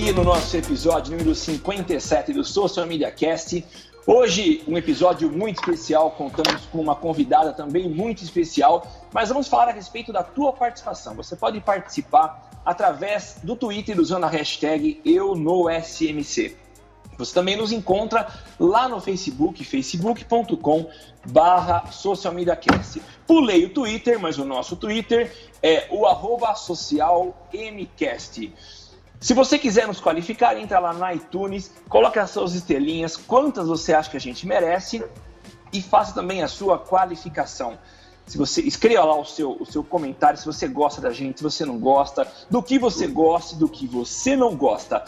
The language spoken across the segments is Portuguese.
Aqui no nosso episódio número 57 do Social Media Cast. Hoje, um episódio muito especial, contamos com uma convidada também muito especial, mas vamos falar a respeito da tua participação. Você pode participar através do Twitter usando a hashtag EuNoSMC. Você também nos encontra lá no Facebook, facebook.com barra. Pulei o Twitter, mas o nosso Twitter é o arroba socialmcast. Se você quiser nos qualificar, entra lá no iTunes, coloque as suas estrelinhas, quantas você acha que a gente merece e faça também a sua qualificação. Se você escreva lá o seu, o seu comentário, se você gosta da gente, se você não gosta, do que você gosta, do que você não gosta.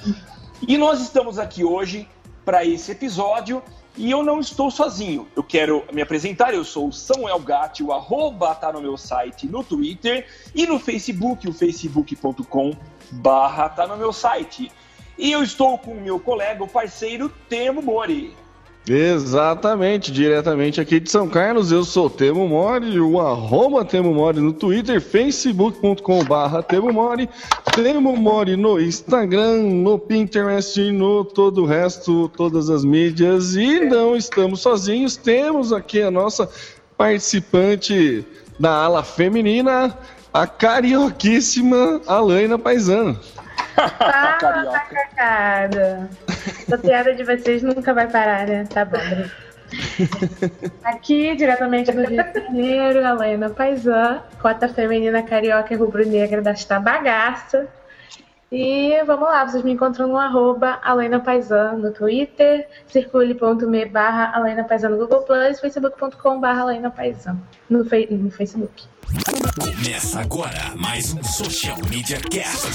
E nós estamos aqui hoje para esse episódio e eu não estou sozinho. Eu quero me apresentar, eu sou o Samuel Gatti, o arroba tá no meu site no Twitter e no Facebook, o facebook.com barra tá no meu site. E eu estou com o meu colega, o parceiro Temo Mori. Exatamente, diretamente aqui de São Carlos, eu sou Temo Mori, o arroba Temo Mori no Twitter, facebook.com barra Temo Mori, Temo Mori no Instagram, no Pinterest, no todo o resto, todas as mídias, e não estamos sozinhos, temos aqui a nossa participante da ala feminina, a carioquíssima Alaina Paisano. Ah, Carioca. tá cacada. Essa piada de vocês nunca vai parar, né? Tá bom. Aqui, diretamente do Rio de Janeiro, Helena Paisan, cota feminina carioca e rubro-negra desta bagaça. E vamos lá, vocês me encontram no arroba Alena Paisan no Twitter, circule.me barra Alena Paisan no Google Plus, facebook.com barra Alena Paisan no, fe- no Facebook. Começa agora mais um Social Media Cast.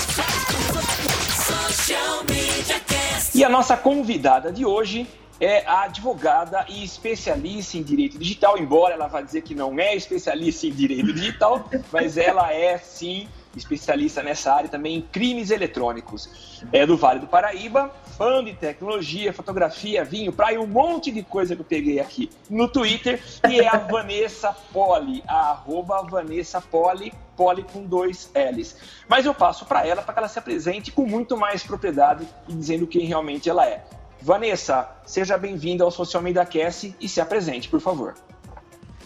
Social Media Cast. E a nossa convidada de hoje é a advogada e especialista em direito digital, embora ela vá dizer que não é especialista em direito digital, mas ela é sim especialista nessa área também em crimes eletrônicos. É do Vale do Paraíba, fã de tecnologia, fotografia, vinho, praia, um monte de coisa que eu peguei aqui no Twitter, e é a Vanessa Poli, a arroba Vanessa Poli, Poli com dois L's. Mas eu passo para ela para que ela se apresente com muito mais propriedade e dizendo quem realmente ela é. Vanessa, seja bem-vinda ao Social Media Cast e se apresente, por favor.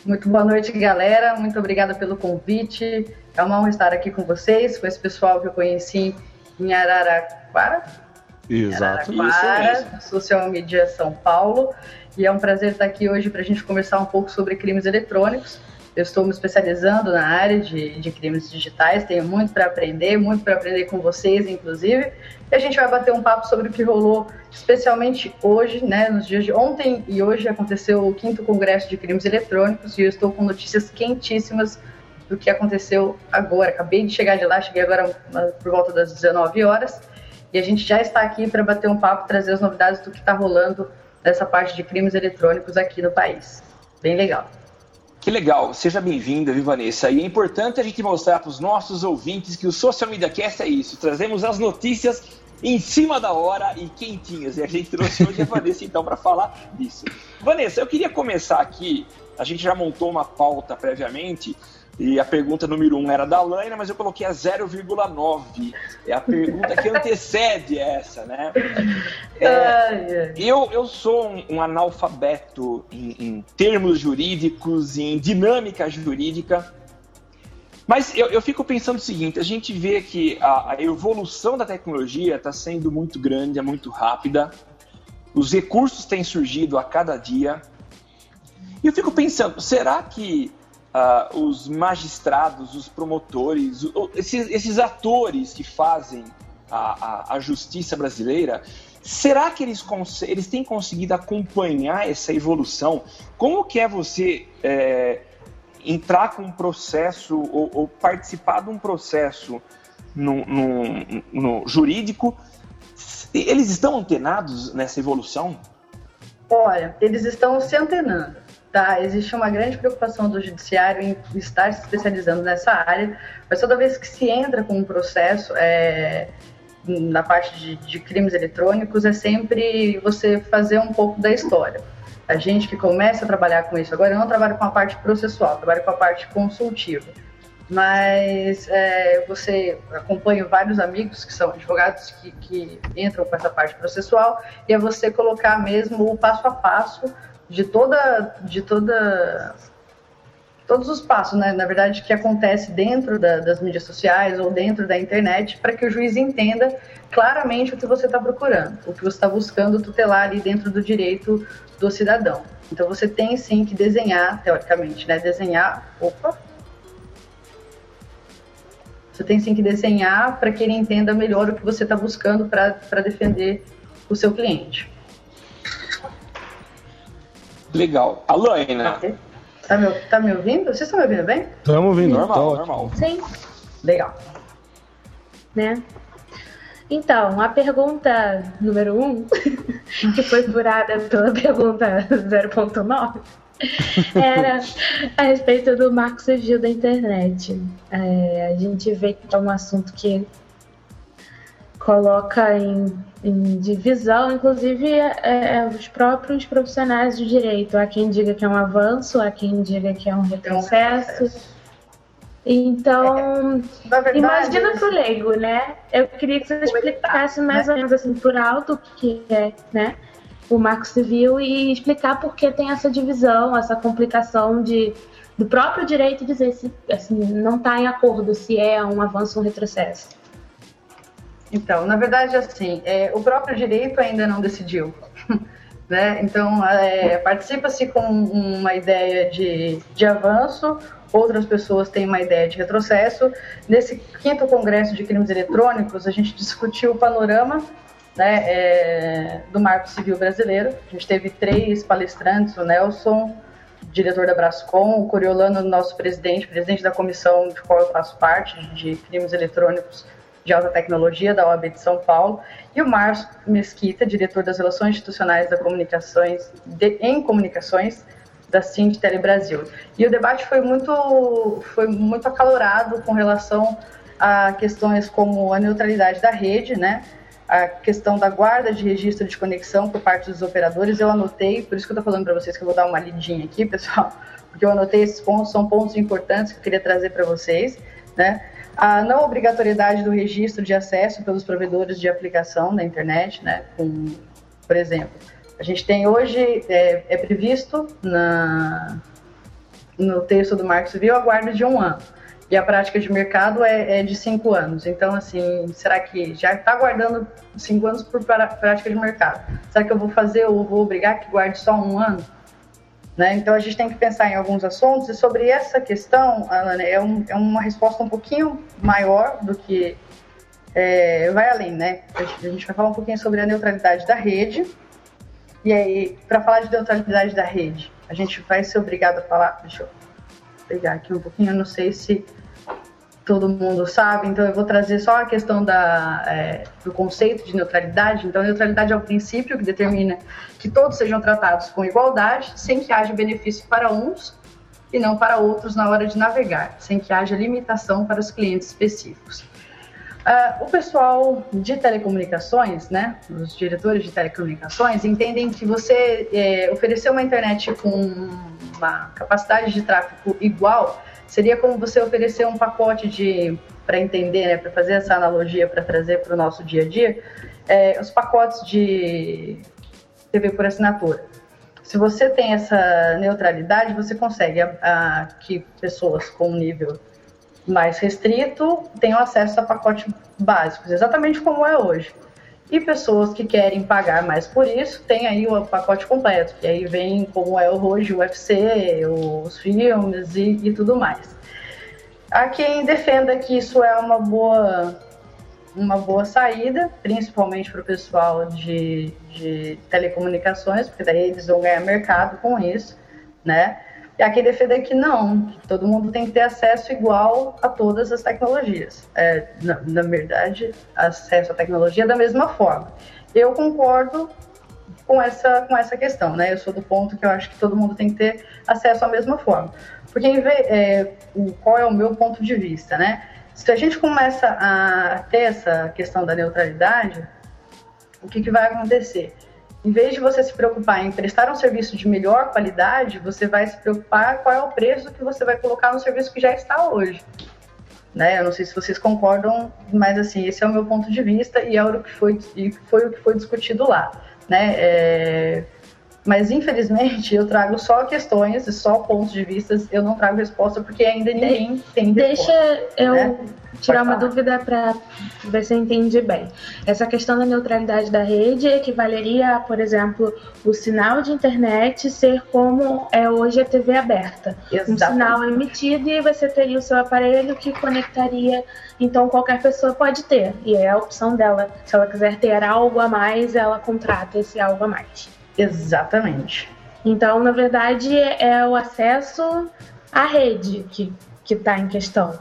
Muito boa noite, galera. Muito obrigada pelo convite. É uma honra estar aqui com vocês, com esse pessoal que eu conheci em Araraquara, Exato. Araraquara, Social Media São Paulo. E é um prazer estar aqui hoje para a gente conversar um pouco sobre crimes eletrônicos. Eu estou me especializando na área de, de crimes digitais, tenho muito para aprender, muito para aprender com vocês, inclusive. E a gente vai bater um papo sobre o que rolou, especialmente hoje, né, nos dias de ontem e hoje aconteceu o quinto congresso de crimes eletrônicos e eu estou com notícias quentíssimas do que aconteceu agora. Acabei de chegar de lá, cheguei agora por volta das 19 horas e a gente já está aqui para bater um papo, trazer as novidades do que está rolando nessa parte de crimes eletrônicos aqui no país. Bem legal. Que legal, seja bem-vinda, viu, Vanessa? E é importante a gente mostrar para os nossos ouvintes que o Social Media Cast é isso. Trazemos as notícias em cima da hora e quentinhas. E a gente trouxe hoje a Vanessa, então, para falar disso. Vanessa, eu queria começar aqui. A gente já montou uma pauta previamente. E a pergunta número um era da Laina, mas eu coloquei a 0,9. É a pergunta que antecede essa, né? É, eu, eu sou um, um analfabeto em, em termos jurídicos, em dinâmica jurídica, mas eu, eu fico pensando o seguinte: a gente vê que a, a evolução da tecnologia está sendo muito grande, é muito rápida, os recursos têm surgido a cada dia, e eu fico pensando: será que ah, os magistrados, os promotores, esses, esses atores que fazem a, a, a justiça brasileira, será que eles, eles têm conseguido acompanhar essa evolução? Como que é você é, entrar com um processo ou, ou, participar de um processo no, no, no jurídico? Eles estão antenados nessa evolução? Olha, eles estão se antenando. Tá, existe uma grande preocupação do judiciário em estar se especializando nessa área, mas toda vez que se entra com um processo é, na parte de, de, crimes eletrônicos, é sempre você fazer um pouco da história. A gente que começa a trabalhar com isso agora, eu não trabalho com a parte processual, trabalho com a parte consultiva. Mas é, você acompanha vários amigos que são advogados que, que entram com essa parte processual, e é você colocar mesmo o passo a passo de toda, de toda, todos os passos, né, na verdade, que acontece dentro da, das mídias sociais ou dentro da internet, para que o juiz entenda claramente o que você está procurando, o que você está buscando tutelar ali dentro do direito do cidadão. Então você tem sim que desenhar, teoricamente, né, desenhar, opa, você tem sim que desenhar para que ele entenda melhor o que você está buscando para defender o seu cliente. Legal. Alô, Ana. Tá me, tá me ouvindo? Vocês estão me ouvindo bem? Estamos ouvindo. Normal, tá normal. Sim. Legal. Né? Então, a pergunta número 1, um, que foi furada pela pergunta 0.9, era a respeito do marco civil da internet. É, a gente vê que é um assunto que coloca em, em divisão, inclusive é, é, os próprios profissionais do direito. Há quem diga que é um avanço, há quem diga que é um retrocesso. Então, é, imagina para o leigo, né? Eu queria que você explicasse mais né? ou menos assim por alto o que é, né? O Marco Civil e explicar por que tem essa divisão, essa complicação de do próprio direito dizer se assim, não está em acordo se é um avanço ou um retrocesso. Então, na verdade, assim, é, o próprio direito ainda não decidiu. né? Então, é, participa-se com uma ideia de, de avanço, outras pessoas têm uma ideia de retrocesso. Nesse quinto Congresso de Crimes Eletrônicos, a gente discutiu o panorama né, é, do Marco Civil Brasileiro. A gente teve três palestrantes, o Nelson, diretor da Brascom, o Coriolano, nosso presidente, presidente da comissão de qual eu faço parte, de crimes eletrônicos de alta tecnologia da OAB de São Paulo, e o Márcio Mesquita, diretor das Relações Institucionais da Comunicações, de, em Comunicações da Cinti Brasil. E o debate foi muito, foi muito acalorado com relação a questões como a neutralidade da rede, né? a questão da guarda de registro de conexão por parte dos operadores. Eu anotei, por isso que eu estou falando para vocês que eu vou dar uma lidinha aqui, pessoal, porque eu anotei esses pontos, são pontos importantes que eu queria trazer para vocês, né? A não obrigatoriedade do registro de acesso pelos provedores de aplicação na internet, né? Com, por exemplo, a gente tem hoje, é, é previsto na, no texto do Marco Civil a guarda de um ano. E a prática de mercado é, é de cinco anos. Então, assim, será que já está guardando cinco anos por prática de mercado? Será que eu vou fazer ou vou obrigar que guarde só um ano? Né? Então a gente tem que pensar em alguns assuntos e sobre essa questão, Alana, é, um, é uma resposta um pouquinho maior do que é, vai além, né? A gente vai falar um pouquinho sobre a neutralidade da rede. E aí, para falar de neutralidade da rede, a gente vai ser obrigado a falar. Deixa eu pegar aqui um pouquinho, eu não sei se todo mundo sabe, então eu vou trazer só a questão da, é, do conceito de neutralidade. Então, neutralidade é o princípio que determina que todos sejam tratados com igualdade, sem que haja benefício para uns e não para outros na hora de navegar, sem que haja limitação para os clientes específicos. Uh, o pessoal de telecomunicações, né, os diretores de telecomunicações, entendem que você é, oferecer uma internet com uma capacidade de tráfego igual Seria como você oferecer um pacote de, para entender, né, para fazer essa analogia, para trazer para o nosso dia a dia, é, os pacotes de TV por assinatura. Se você tem essa neutralidade, você consegue a, a, que pessoas com nível mais restrito tenham acesso a pacotes básicos, exatamente como é hoje. E pessoas que querem pagar mais por isso, tem aí o pacote completo, que aí vem como é hoje o UFC, os filmes e, e tudo mais. Há quem defenda que isso é uma boa uma boa saída, principalmente para o pessoal de, de telecomunicações, porque daí eles vão ganhar mercado com isso, né? E aqui defende que não, todo mundo tem que ter acesso igual a todas as tecnologias. É, na, na verdade, acesso à tecnologia da mesma forma. Eu concordo com essa, com essa questão, né? Eu sou do ponto que eu acho que todo mundo tem que ter acesso à mesma forma. Porque é, qual é o meu ponto de vista, né? Se a gente começa a ter essa questão da neutralidade, o que, que vai acontecer? Em vez de você se preocupar em prestar um serviço de melhor qualidade, você vai se preocupar qual é o preço que você vai colocar no serviço que já está hoje. Né? Eu não sei se vocês concordam, mas assim, esse é o meu ponto de vista e é o que foi, foi o que foi discutido lá. Né? É... Mas infelizmente eu trago só questões e só pontos de vista, eu não trago resposta porque ainda ninguém tem resposta. Deixa eu né? tirar uma dúvida para ver se eu entendi bem. Essa questão da neutralidade da rede equivaleria a, por exemplo, o sinal de internet ser como é hoje a TV aberta. Exatamente. Um sinal emitido e você teria o seu aparelho que conectaria. Então qualquer pessoa pode ter. E é a opção dela. Se ela quiser ter algo a mais, ela contrata esse algo a mais. Exatamente. Então, na verdade, é o acesso à rede que está em questão.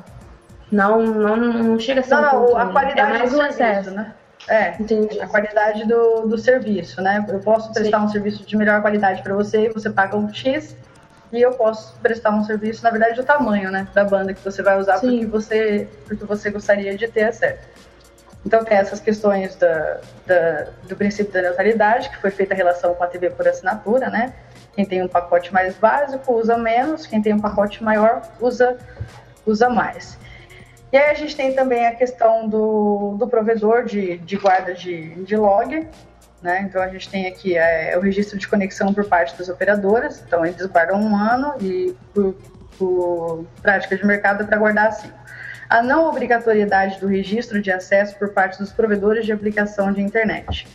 Não, não, não chega a ser não, um não, a qualidade é mais do serviço, acesso. né? É, Entendi. a qualidade do, do serviço, né? Eu posso prestar Sim. um serviço de melhor qualidade para você, você paga um X, e eu posso prestar um serviço, na verdade, do tamanho, né, da banda que você vai usar porque você, porque você gostaria de ter acesso. Então tem essas questões da, da, do princípio da neutralidade, que foi feita a relação com a TV por assinatura, né? Quem tem um pacote mais básico usa menos, quem tem um pacote maior usa, usa mais. E aí a gente tem também a questão do, do provedor de, de guarda de, de log, né? Então a gente tem aqui é, o registro de conexão por parte das operadoras, então eles guardam um ano e por, por prática de mercado é para guardar assim. A não obrigatoriedade do registro de acesso por parte dos provedores de aplicação de internet.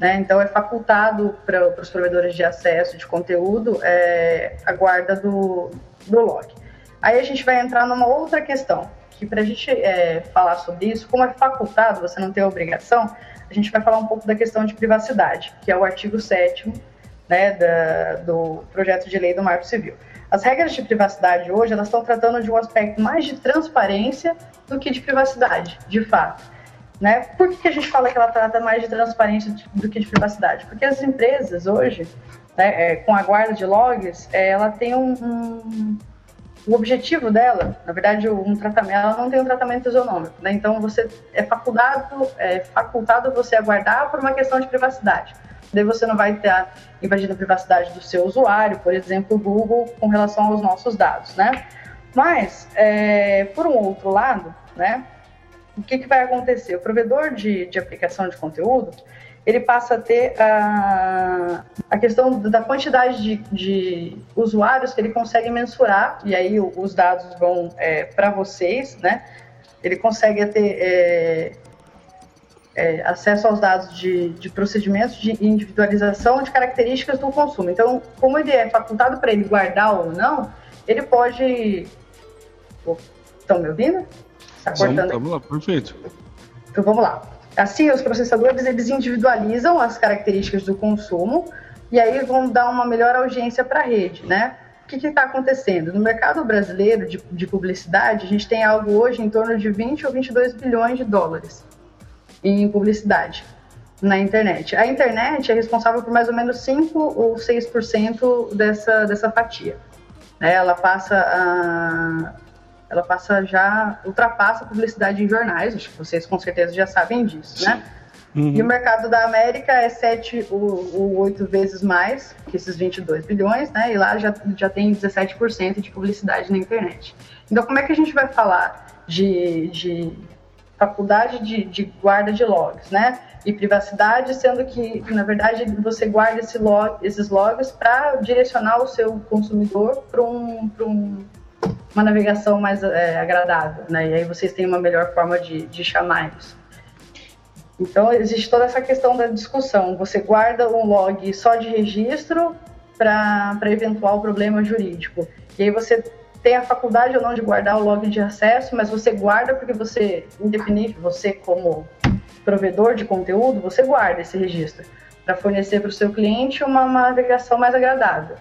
Né? Então é facultado para os provedores de acesso de conteúdo é, a guarda do, do log. Aí a gente vai entrar numa outra questão, que para a gente é, falar sobre isso, como é facultado, você não tem obrigação, a gente vai falar um pouco da questão de privacidade, que é o artigo 7 né, da, do projeto de lei do Marco Civil. As regras de privacidade hoje, elas estão tratando de um aspecto mais de transparência do que de privacidade, de fato. Né? Por que, a gente fala que ela trata mais de transparência do que de privacidade? Porque as empresas hoje, né, é, com a guarda de logs, é, ela tem um, um o objetivo dela, na verdade, um tratamento, ela não tem um tratamento isonômico, né? Então você é facultado, é facultado você aguardar por uma questão de privacidade. Daí você não vai estar invadindo a privacidade do seu usuário, por exemplo, o Google, com relação aos nossos dados, né? Mas, é, por um outro lado, né? O que, que vai acontecer? O provedor de, de aplicação de conteúdo, ele passa a ter a, a questão da quantidade de, de usuários que ele consegue mensurar, e aí os dados vão é, para vocês, né? Ele consegue ter é, é, acesso aos dados de, de procedimentos de individualização de características do consumo. Então, como ele é facultado para ele guardar ou não, ele pode. Estão me ouvindo? Está cortando? Vamos lá, perfeito. Então vamos lá. Assim, os processadores eles individualizam as características do consumo e aí vão dar uma melhor audiência para a rede, né? O que está acontecendo? No mercado brasileiro de, de, publicidade, a gente tem algo hoje em torno de 20 ou 22 bilhões de dólares em publicidade na internet. A internet é responsável por mais ou menos 5 ou 6% dessa, dessa fatia. Né? Ela passa a, ela passa já, ultrapassa a publicidade em jornais, acho que vocês com certeza já sabem disso, né? Uhum. E o mercado da América é 7 ou 8 vezes mais que esses 22 bilhões, né? E lá já, já tem 17% de publicidade na internet. Então, como é que a gente vai falar de, de faculdade de, de guarda de logs, né? E privacidade, sendo que, na verdade, você guarda esse log, esses logs para direcionar o seu consumidor para um, um, uma navegação mais é, agradável, né? E aí vocês têm uma melhor forma de, de chamar isso. Então, existe toda essa questão da discussão. Você guarda um log só de registro para eventual problema jurídico. E aí você tem a faculdade ou não de guardar o login de acesso, mas você guarda porque você, independente, você como provedor de conteúdo, você guarda esse registro para fornecer para o seu cliente uma, uma navegação mais agradável.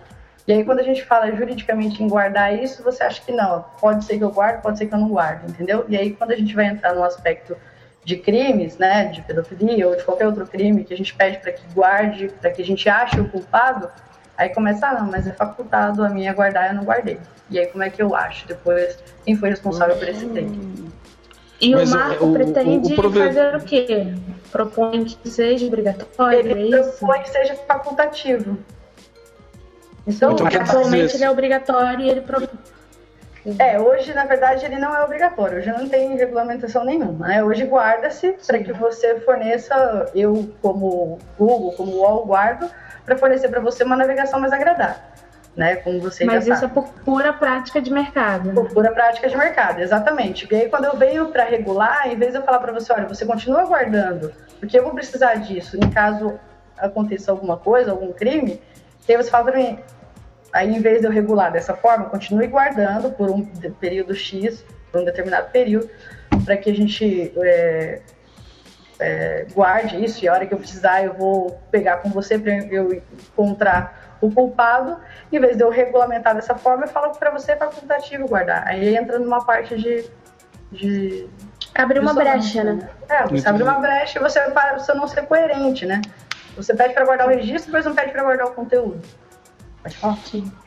E aí, quando a gente fala juridicamente em guardar isso, você acha que não, pode ser que eu guarde, pode ser que eu não guarde, entendeu? E aí, quando a gente vai entrar no aspecto de crimes, né, de pedofilia ou de qualquer outro crime que a gente pede para que guarde, para que a gente ache o culpado, aí começa, ah, não, mas é facultado a minha guardar, eu não guardei. E aí, como é que eu acho depois quem foi responsável por esse tempo? E mas o Marco o, pretende o, o fazer o quê? Propõe que seja obrigatório? Ele é propõe que seja facultativo. Então, então atualmente ele é obrigatório e ele propõe. É, hoje, na verdade, ele não é obrigatório, hoje não tem regulamentação nenhuma. Né? Hoje guarda-se para que você forneça, eu como Google, como UOL, guardo, para fornecer para você uma navegação mais agradável. Né, como você Mas isso sabe. é por pura prática de mercado. Por pura prática de mercado, exatamente. E aí, quando eu venho para regular, em vez de eu falar para você, olha, você continua guardando, porque eu vou precisar disso em caso aconteça alguma coisa, algum crime, aí você fala para mim, Aí, em vez de eu regular dessa forma, continue guardando por um período X, por um determinado período, para que a gente é, é, guarde isso e a hora que eu precisar eu vou pegar com você para eu encontrar o culpado. Em vez de eu regulamentar dessa forma, eu falo para você é facultativo guardar. Aí entra numa parte de. de Abre uma brecha, né? É, você abre uma brecha e você, para você não ser coerente, né? Você pede para guardar o registro, depois não pede para guardar o conteúdo.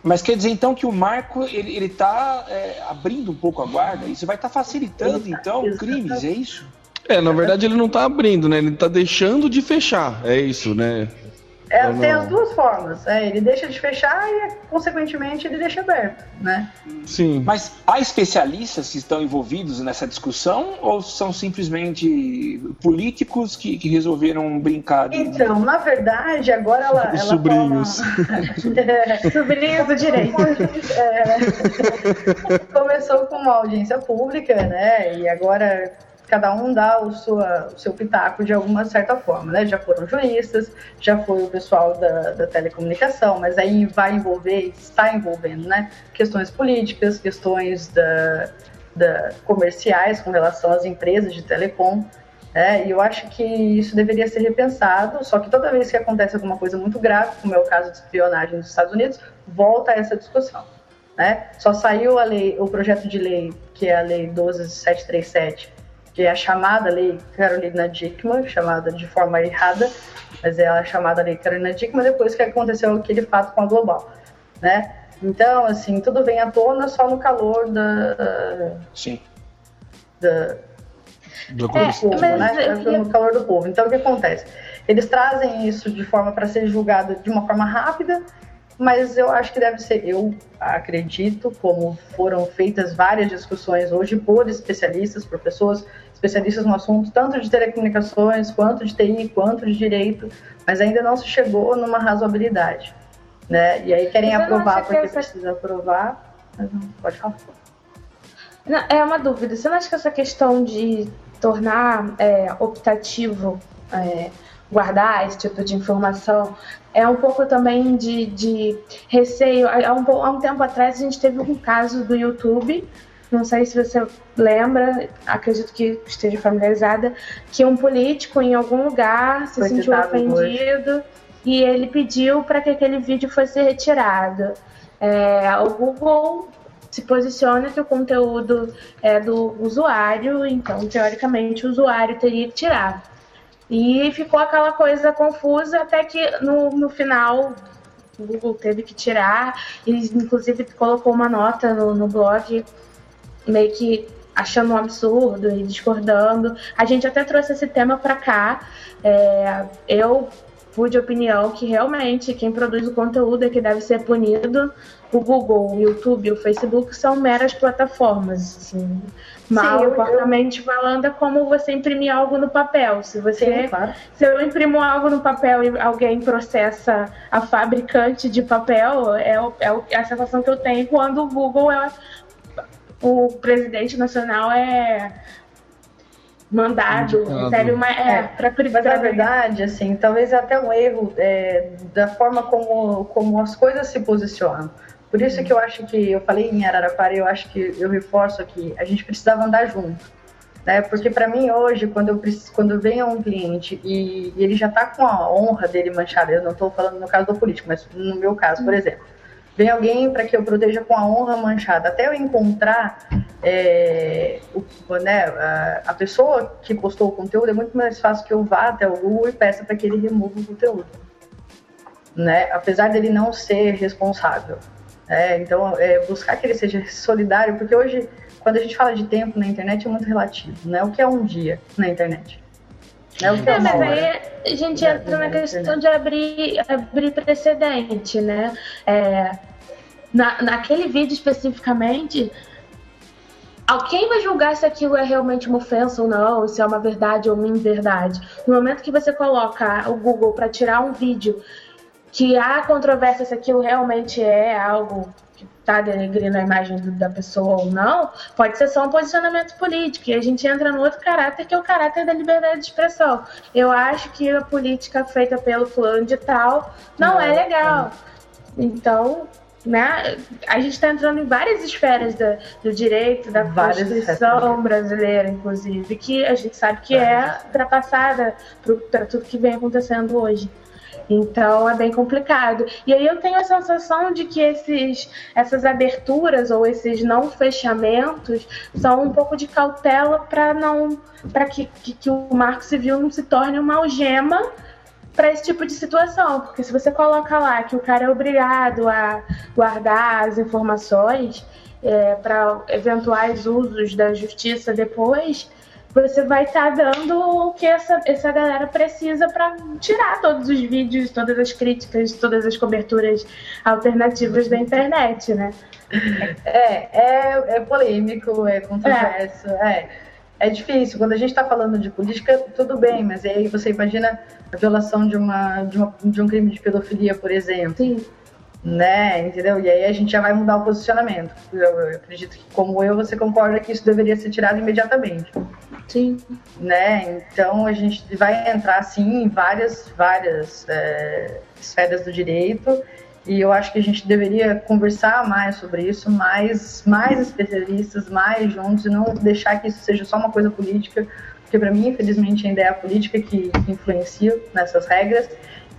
Mas quer dizer então que o marco ele, ele tá é, abrindo um pouco a guarda? Isso vai estar tá facilitando então crimes, é isso? É, na verdade ele não está abrindo, né? Ele está deixando de fechar, é isso, né? É, tem as duas formas. É, ele deixa de fechar e, consequentemente, ele deixa aberto, né? Sim. Mas há especialistas que estão envolvidos nessa discussão ou são simplesmente políticos que, que resolveram brincar? De... Então, na verdade, agora ela. ela sobrinhos. é, sobrinhos do direito. É, começou com uma audiência pública, né? E agora cada um dá o, sua, o seu pitaco de alguma certa forma, né? Já foram juristas, já foi o pessoal da, da telecomunicação, mas aí vai envolver, está envolvendo, né? Questões políticas, questões da, da comerciais com relação às empresas de telecom. É, e eu acho que isso deveria ser repensado, só que toda vez que acontece alguma coisa muito grave, como é o caso de espionagem nos Estados Unidos, volta a essa discussão. Né? Só saiu a lei, o projeto de lei, que é a Lei 12737, que é a chamada Lei Carolina Dickman, chamada de forma errada, mas é a chamada Lei Carolina Dickman depois que aconteceu aquele fato com a Global, né? Então, assim, tudo vem à tona só no calor da... Sim. Da, do é, povo, né? No calor do povo. Então, o que acontece? Eles trazem isso de forma para ser julgado de uma forma rápida, mas eu acho que deve ser, eu acredito, como foram feitas várias discussões hoje por especialistas, por pessoas especialistas no assunto, tanto de telecomunicações, quanto de TI, quanto de direito, mas ainda não se chegou numa razoabilidade. Né? E aí querem aprovar porque que essa... precisa aprovar, mas não pode falar. Não, é uma dúvida. Você não acha que essa questão de tornar é, optativo é, guardar esse tipo de informação é um pouco também de, de receio. Há um, há um tempo atrás a gente teve um caso do YouTube não sei se você lembra, acredito que esteja familiarizada, que um político em algum lugar se Foi sentiu ofendido hoje. e ele pediu para que aquele vídeo fosse retirado. É, o Google se posiciona que o conteúdo é do usuário, então teoricamente o usuário teria que tirar. E ficou aquela coisa confusa até que no, no final o Google teve que tirar, e inclusive colocou uma nota no, no blog meio que achando um absurdo e discordando. A gente até trouxe esse tema para cá. É, eu fui de opinião que realmente quem produz o conteúdo é que deve ser punido. O Google, o YouTube, o Facebook são meras plataformas. Assim. Mal, Sim, eu... falando, é como você imprimir algo no papel. Se você, Sim, claro. se eu imprimo algo no papel e alguém processa a fabricante de papel, é, é a sensação que eu tenho quando o Google é o presidente nacional é mandado, recebe uma. É, é para Mas na verdade, assim, talvez até um erro é, da forma como, como as coisas se posicionam. Por isso que eu acho que eu falei em Araraquara, eu acho que eu reforço aqui, a gente precisava andar junto. Né? Porque para mim hoje, quando eu quando vem um cliente e, e ele já está com a honra dele manchada, eu não estou falando no caso do político, mas no meu caso, por exemplo, vem alguém para que eu proteja com a honra manchada, até eu encontrar é, o, né, a, a, pessoa que postou o conteúdo, é muito mais fácil que eu vá até o Google e peça para que ele remova o conteúdo. Né? Apesar dele não ser responsável. É, então, é, buscar que ele seja solidário, porque hoje, quando a gente fala de tempo na internet, é muito relativo, né? O que é um dia na internet? Né? O que é, é mas aí a gente entra na questão de abrir, abrir precedente, né? É, na, naquele vídeo especificamente, quem vai julgar se aquilo é realmente uma ofensa ou não, se é uma verdade ou uma inverdade? No momento que você coloca o Google para tirar um vídeo que há controvérsia se aquilo realmente é algo que está denegrindo a imagem da pessoa ou não, pode ser só um posicionamento político. E a gente entra no outro caráter, que é o caráter da liberdade de expressão. Eu acho que a política feita pelo fulano de tal não, não é legal. Não. Então, né? A gente está entrando em várias esferas da, do direito, da várias Constituição brasileira, inclusive, que a gente sabe que é ultrapassada para tudo que vem acontecendo hoje. Então é bem complicado. E aí eu tenho a sensação de que esses, essas aberturas ou esses não fechamentos são um pouco de cautela para não para que, que, que, o marco civil não se torne uma algema para esse tipo de situação. Porque se você coloca lá que o cara é obrigado a guardar as informações é, para eventuais usos da justiça depois, você vai estar tá dando o que essa, essa galera precisa para tirar todos os vídeos, todas as críticas, todas as coberturas alternativas da internet, né? É, é, é polêmico, é controverso, é. é. é difícil. Quando a gente está falando de política, tudo bem, mas aí você imagina a violação de, uma, de, uma, de um crime de pedofilia, por exemplo. Sim né? Entendeu? E aí a gente já vai mudar o posicionamento. Eu, eu, acredito que, como eu, você concorda que isso deveria ser tirado imediatamente. Sim. Né? Então a gente vai entrar sim em várias, várias é, esferas do direito e eu acho que a gente deveria conversar mais sobre isso, mais, mais especialistas, mais juntos e não deixar que isso seja só uma coisa política, porque para mim, infelizmente, ainda é a política que, influencia nessas regras.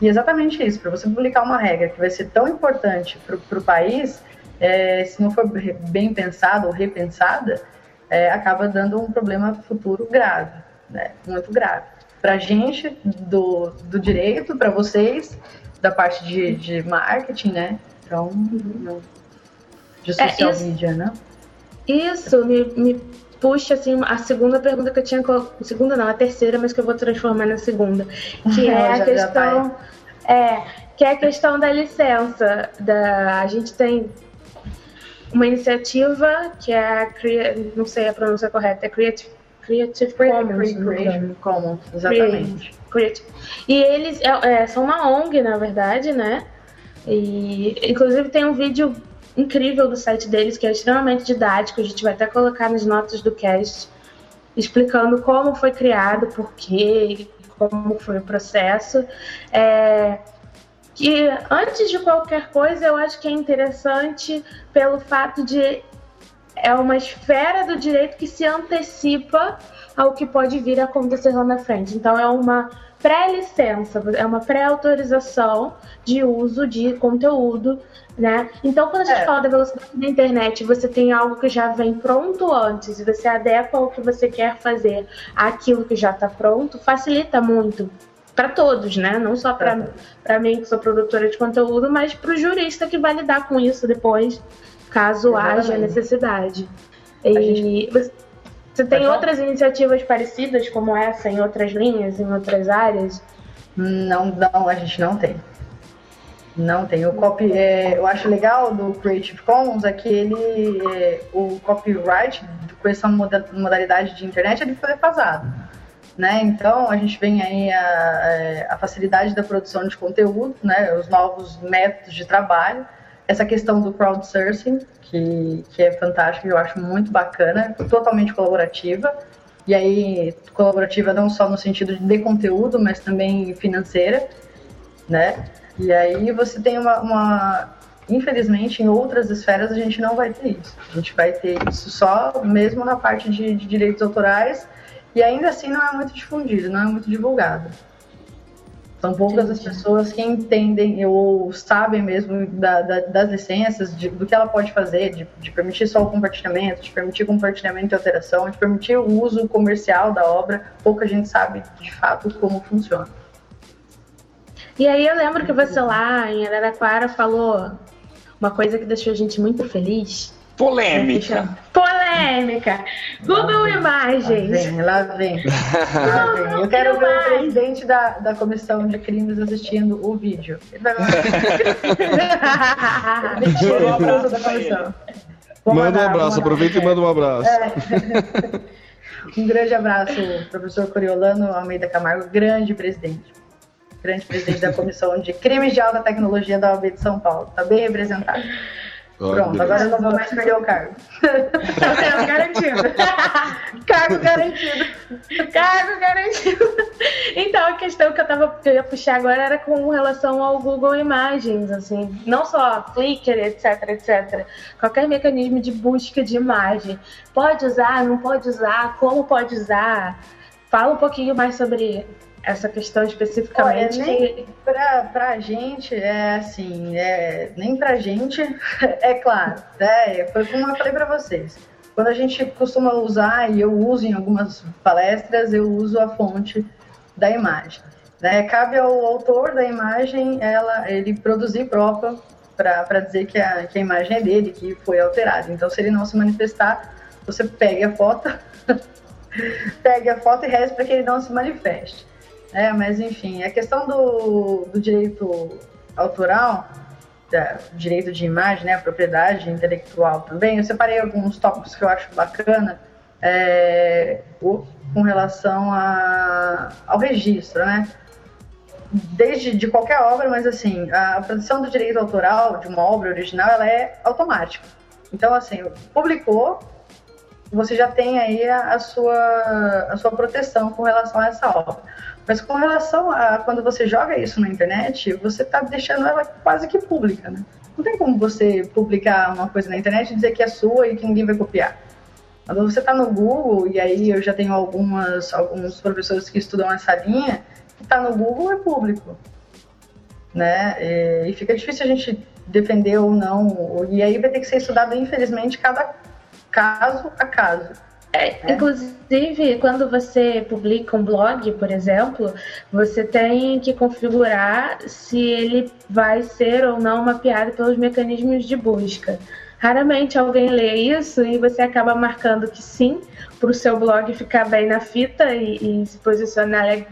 E exatamente isso, para você publicar uma regra que vai ser tão importante para o país, é, se não for bem pensada ou repensada, é, acaba dando um problema futuro grave, né? muito grave. Para a gente do, do direito, para vocês, da parte de, de marketing, né? Então, de social é, isso, media, né? Isso me, me puxa assim a segunda pergunta que eu tinha segunda não a terceira mas que eu vou transformar na segunda que é a questão é que é a questão da licença da a gente tem uma iniciativa que é a não sei a pronúncia correta, é Creative, Creative Commons. Creative Commons, exatamente. Creative. E eles é, é, são uma ONG, na verdade, né? E inclusive tem um vídeo incrível do site deles que é extremamente didático. A gente vai até colocar nas notas do cast explicando como foi criado, por quê, como foi o processo. É, que antes de qualquer coisa eu acho que é interessante pelo fato de é uma esfera do direito que se antecipa ao que pode vir a acontecer lá na frente. Então é uma pré-licença, é uma pré-autorização de uso de conteúdo, né? Então quando a gente é. fala da velocidade da internet, você tem algo que já vem pronto antes e você adequa ao que você quer fazer àquilo que já está pronto, facilita muito para todos, né? Não só para é. mim, que sou produtora de conteúdo, mas para o jurista que vai lidar com isso depois, caso Exatamente. haja necessidade. E gente... você tem outras iniciativas parecidas como essa em outras linhas, em outras áreas? Não, não, a gente não tem. Não tem. O copy, é, eu acho legal do Creative Commons é que ele, é, o copyright com essa modalidade de internet ele foi defasado. Né? Então, a gente vem aí a, a, facilidade da produção de conteúdo, né? os novos métodos de trabalho, essa questão do crowdsourcing, que, que é fantástico, eu acho muito bacana, totalmente colaborativa, e aí colaborativa não só no sentido de conteúdo, mas também financeira, né? E aí você tem uma, uma infelizmente, em outras esferas a gente não vai ter isso. A gente vai ter isso só mesmo na parte de, de direitos autorais e ainda assim não é muito difundido, não é muito divulgado. São poucas as pessoas que entendem ou sabem mesmo da, da, das licenças, de, do que ela pode fazer, de, de, permitir só o compartilhamento, de permitir compartilhamento e alteração, de permitir o uso comercial da obra. Pouca gente sabe de fato como funciona. E aí eu lembro que você lá em Araraquara falou uma coisa que deixou a gente muito feliz, Polêmica. Polêmica. Google Imagens. Lá vem, lá vem. Eu quero ver o presidente da, da comissão de crimes assistindo o vídeo. Manda um abraço da comissão. Manda um abraço, aproveita e manda um abraço. É. Um grande abraço, professor Coriolano Almeida Camargo, grande presidente. Grande presidente da comissão de crimes de alta tecnologia da OAB de São Paulo. Está bem representado. Pronto, agora eu não vou mais perder o cargo. Tá garantido. cargo garantido. Cargo garantido. Então, a questão que eu, tava, que eu ia puxar agora era com relação ao Google Imagens, assim, não só Flickr, etc, etc. Qualquer mecanismo de busca de imagem. Pode usar, não pode usar, como pode usar? Fala um pouquinho mais sobre essa questão especificamente. Olha, nem pra, pra gente é assim, é, nem pra gente, é claro, né? Foi como eu falei pra vocês. Quando a gente costuma usar, e eu uso em algumas palestras, eu uso a fonte da imagem. Né? Cabe ao autor da imagem ela, ele produzir própria para dizer que a, que a imagem é dele, que foi alterada. Então, se ele não se manifestar, você pegue a foto, pegue a foto e reze para que ele não se manifeste. É, mas enfim, a questão do, do direito autoral, da, direito de imagem, né, propriedade intelectual também, eu separei alguns tópicos que eu acho bacana é, com relação a, ao registro, né? Desde de qualquer obra, mas assim, a produção do direito autoral de uma obra original, ela é automática. Então, assim, publicou, você já tem aí a, a, sua, a sua proteção com relação a essa obra. Mas com relação a quando você joga isso na internet, você está deixando ela quase que pública, né? Não tem como você publicar uma coisa na internet e dizer que é sua e que ninguém vai copiar. Quando você está no Google, e aí eu já tenho algumas, alguns professores que estudam essa linha, que está no Google é público. Né? E fica difícil a gente defender ou não. E aí vai ter que ser estudado, infelizmente, cada caso a caso. É, inclusive, quando você publica um blog, por exemplo, você tem que configurar se ele vai ser ou não mapeado pelos mecanismos de busca. Raramente alguém lê isso e você acaba marcando que sim, para o seu blog ficar bem na fita e, e se posicionar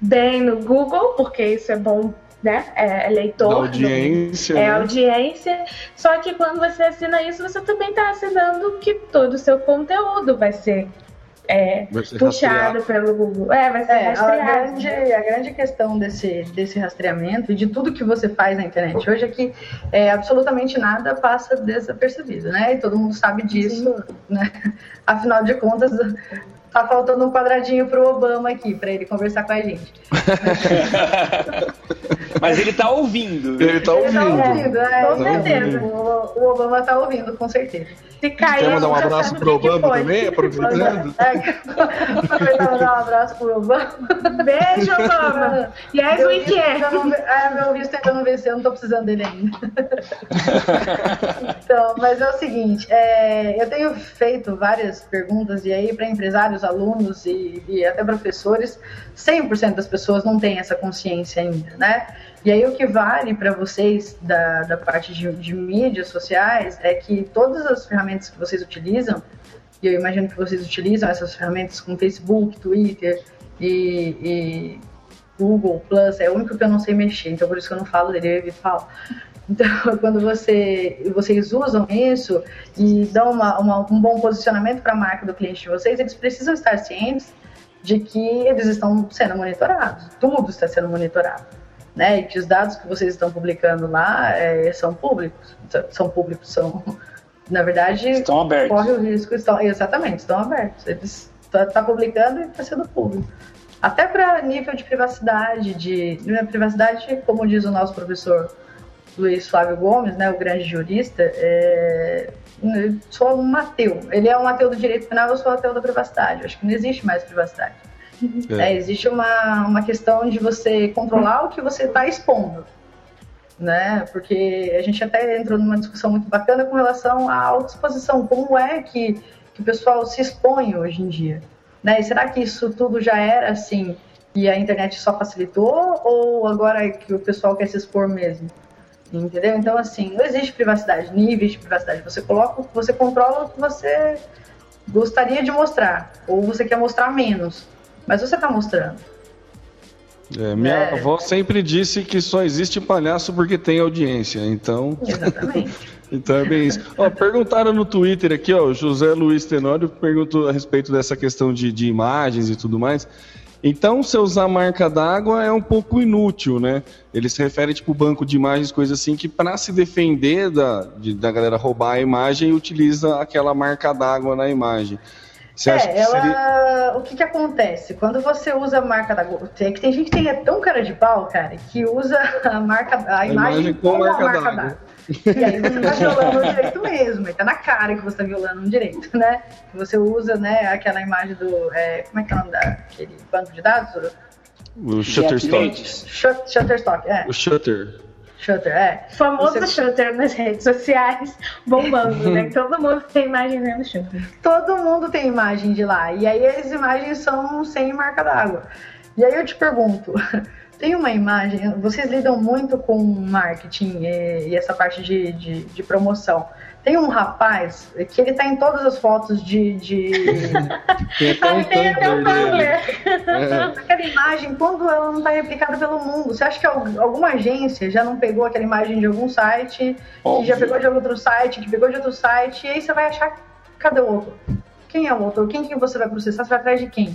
bem no Google, porque isso é bom né? É leitor. Da audiência. Do, é né? audiência. Só que quando você assina isso, você também está assinando que todo o seu conteúdo vai ser, é, vai ser puxado pelo Google. É, vai ser é, rastreado. A grande, a grande questão desse, desse rastreamento e de tudo que você faz na internet hoje é que é, absolutamente nada passa desapercebido, né? E todo mundo sabe disso, Sim. né? Afinal de contas, Tá faltando um quadradinho pro Obama aqui, para ele conversar com a gente. Mas ele tá ouvindo. Ele tá ouvindo. Ele tá ouvindo, é, com certeza. O, o, Obama tá ouvindo, com certeza. Se cair, Quer mandar um abraço pro Obama também, aproveitando? Aproveitar mandar um abraço pro Obama. Beijo, Obama. E aí, o que é? Meu visto ainda não venceu, não tô precisando dele ainda. então, mas é o seguinte, é, eu tenho feito várias perguntas e aí para empresários, alunos e, e até professores, 100% das pessoas não têm essa consciência ainda, né? E aí o que vale para vocês da, da parte de, de mídias sociais é que todas as ferramentas que vocês utilizam, e eu imagino que vocês utilizam essas ferramentas como Facebook, Twitter e, e Google Plus, é o único que eu não sei mexer, então por isso que eu não falo dele, eu evito falar. Então, quando você, vocês usam isso e dão uma, uma, um bom posicionamento para a marca do cliente de vocês, eles precisam estar cientes de que eles estão sendo monitorados, tudo está sendo monitorado né? E que os dados que vocês estão publicando lá é, são públicos, são públicos, são na verdade estão abertos. Corre o risco, estão exatamente, estão abertos. Eles está tá publicando e está sendo público. Até para nível de privacidade, de, de privacidade, como diz o nosso professor Luiz Flávio Gomes, né, o grande jurista, é, sou um ateu. Ele é um ateu do direito penal, eu sou ateu da privacidade. acho que não existe mais privacidade. É. É, existe uma, uma questão de você controlar o que você está expondo. Né? Porque a gente até entrou numa discussão muito bacana com relação à autoexposição. Como é que, que o pessoal se expõe hoje em dia? Né? E será que isso tudo já era assim e a internet só facilitou? Ou agora é que o pessoal quer se expor mesmo? Entendeu? Então, assim, não existe privacidade, níveis de privacidade. Você coloca, você controla o que você gostaria de mostrar, ou você quer mostrar menos, mas você está mostrando. É, minha é... avó sempre disse que só existe palhaço porque tem audiência, então. Exatamente. então é bem isso. Ó, perguntaram no Twitter aqui, ó, o José Luiz Tenório perguntou a respeito dessa questão de, de imagens e tudo mais. Então, você usar marca d'água é um pouco inútil, né? Ele se refere, tipo, banco de imagens, coisa assim, que para se defender da, de, da galera roubar a imagem, utiliza aquela marca d'água na imagem. Você é, que ela... Seria... o que que acontece? Quando você usa a marca da tem que tem gente que tem é tão cara de pau, cara, que usa a marca a, a imagem, imagem com, com a marca d'água. E aí você tá violando o direito mesmo, tá na cara que você tá violando um direito, né? Você usa, né, aquela imagem do. É, como é que é o nome daquele banco de dados? O Shutterstock. Shutterstock, é. O Shutter. Shutter, é. Famoso você... Shutter nas redes sociais, bombando, né? Todo mundo tem imagem no Shutter. Todo mundo tem imagem de lá. E aí as imagens são sem marca d'água. E aí eu te pergunto, tem uma imagem, vocês lidam muito com marketing e, e essa parte de, de, de, promoção. Tem um rapaz que ele tá em todas as fotos de. de... tem até um tem até um Tumblr. É. Aquela imagem, quando ela não está replicada pelo mundo, você acha que alguma agência já não pegou aquela imagem de algum site, Óbvio. que já pegou de outro site, que pegou de outro site, e aí você vai achar cadê o outro? Quem é o outro? Quem que você vai processar? Você vai atrás de quem?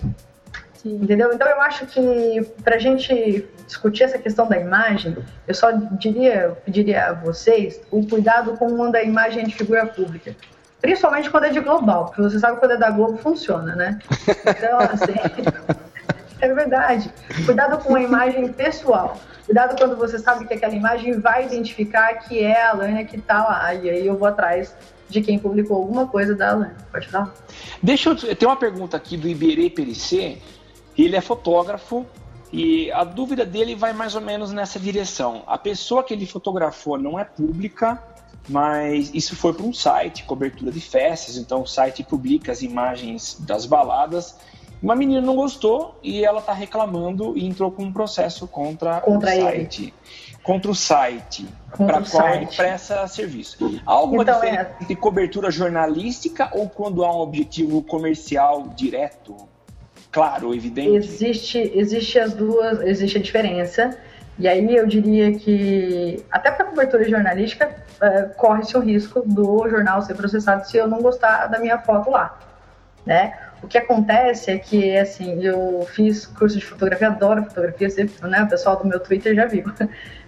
Entendeu? Então eu acho que para a gente discutir essa questão da imagem, eu só diria, pediria a vocês o cuidado com quando a imagem é de figura pública. Principalmente quando é de global, porque você sabe que quando é da Globo funciona, né? Então, assim, é verdade. Cuidado com a imagem pessoal. Cuidado quando você sabe que aquela imagem vai identificar que é a Alana que está lá. E aí eu vou atrás de quem publicou alguma coisa da Alana. Pode falar? Deixa eu. Tem uma pergunta aqui do Iberê Perissé ele é fotógrafo e a dúvida dele vai mais ou menos nessa direção. A pessoa que ele fotografou não é pública, mas isso foi para um site, cobertura de festas, então o site publica as imagens das baladas. Uma menina não gostou e ela está reclamando e entrou com um processo contra, contra o site. Ele. Contra o site para qual site. ele presta serviço. Há alguma então, diferença é... entre cobertura jornalística ou quando há um objetivo comercial direto? Claro, evidente? Existe, existe as duas, existe a diferença. E aí eu diria que até para cobertura jornalística uh, corre-se o risco do jornal ser processado se eu não gostar da minha foto lá, né? O que acontece é que, assim, eu fiz curso de fotografia, adoro fotografia, sempre, né? O pessoal do meu Twitter já viu.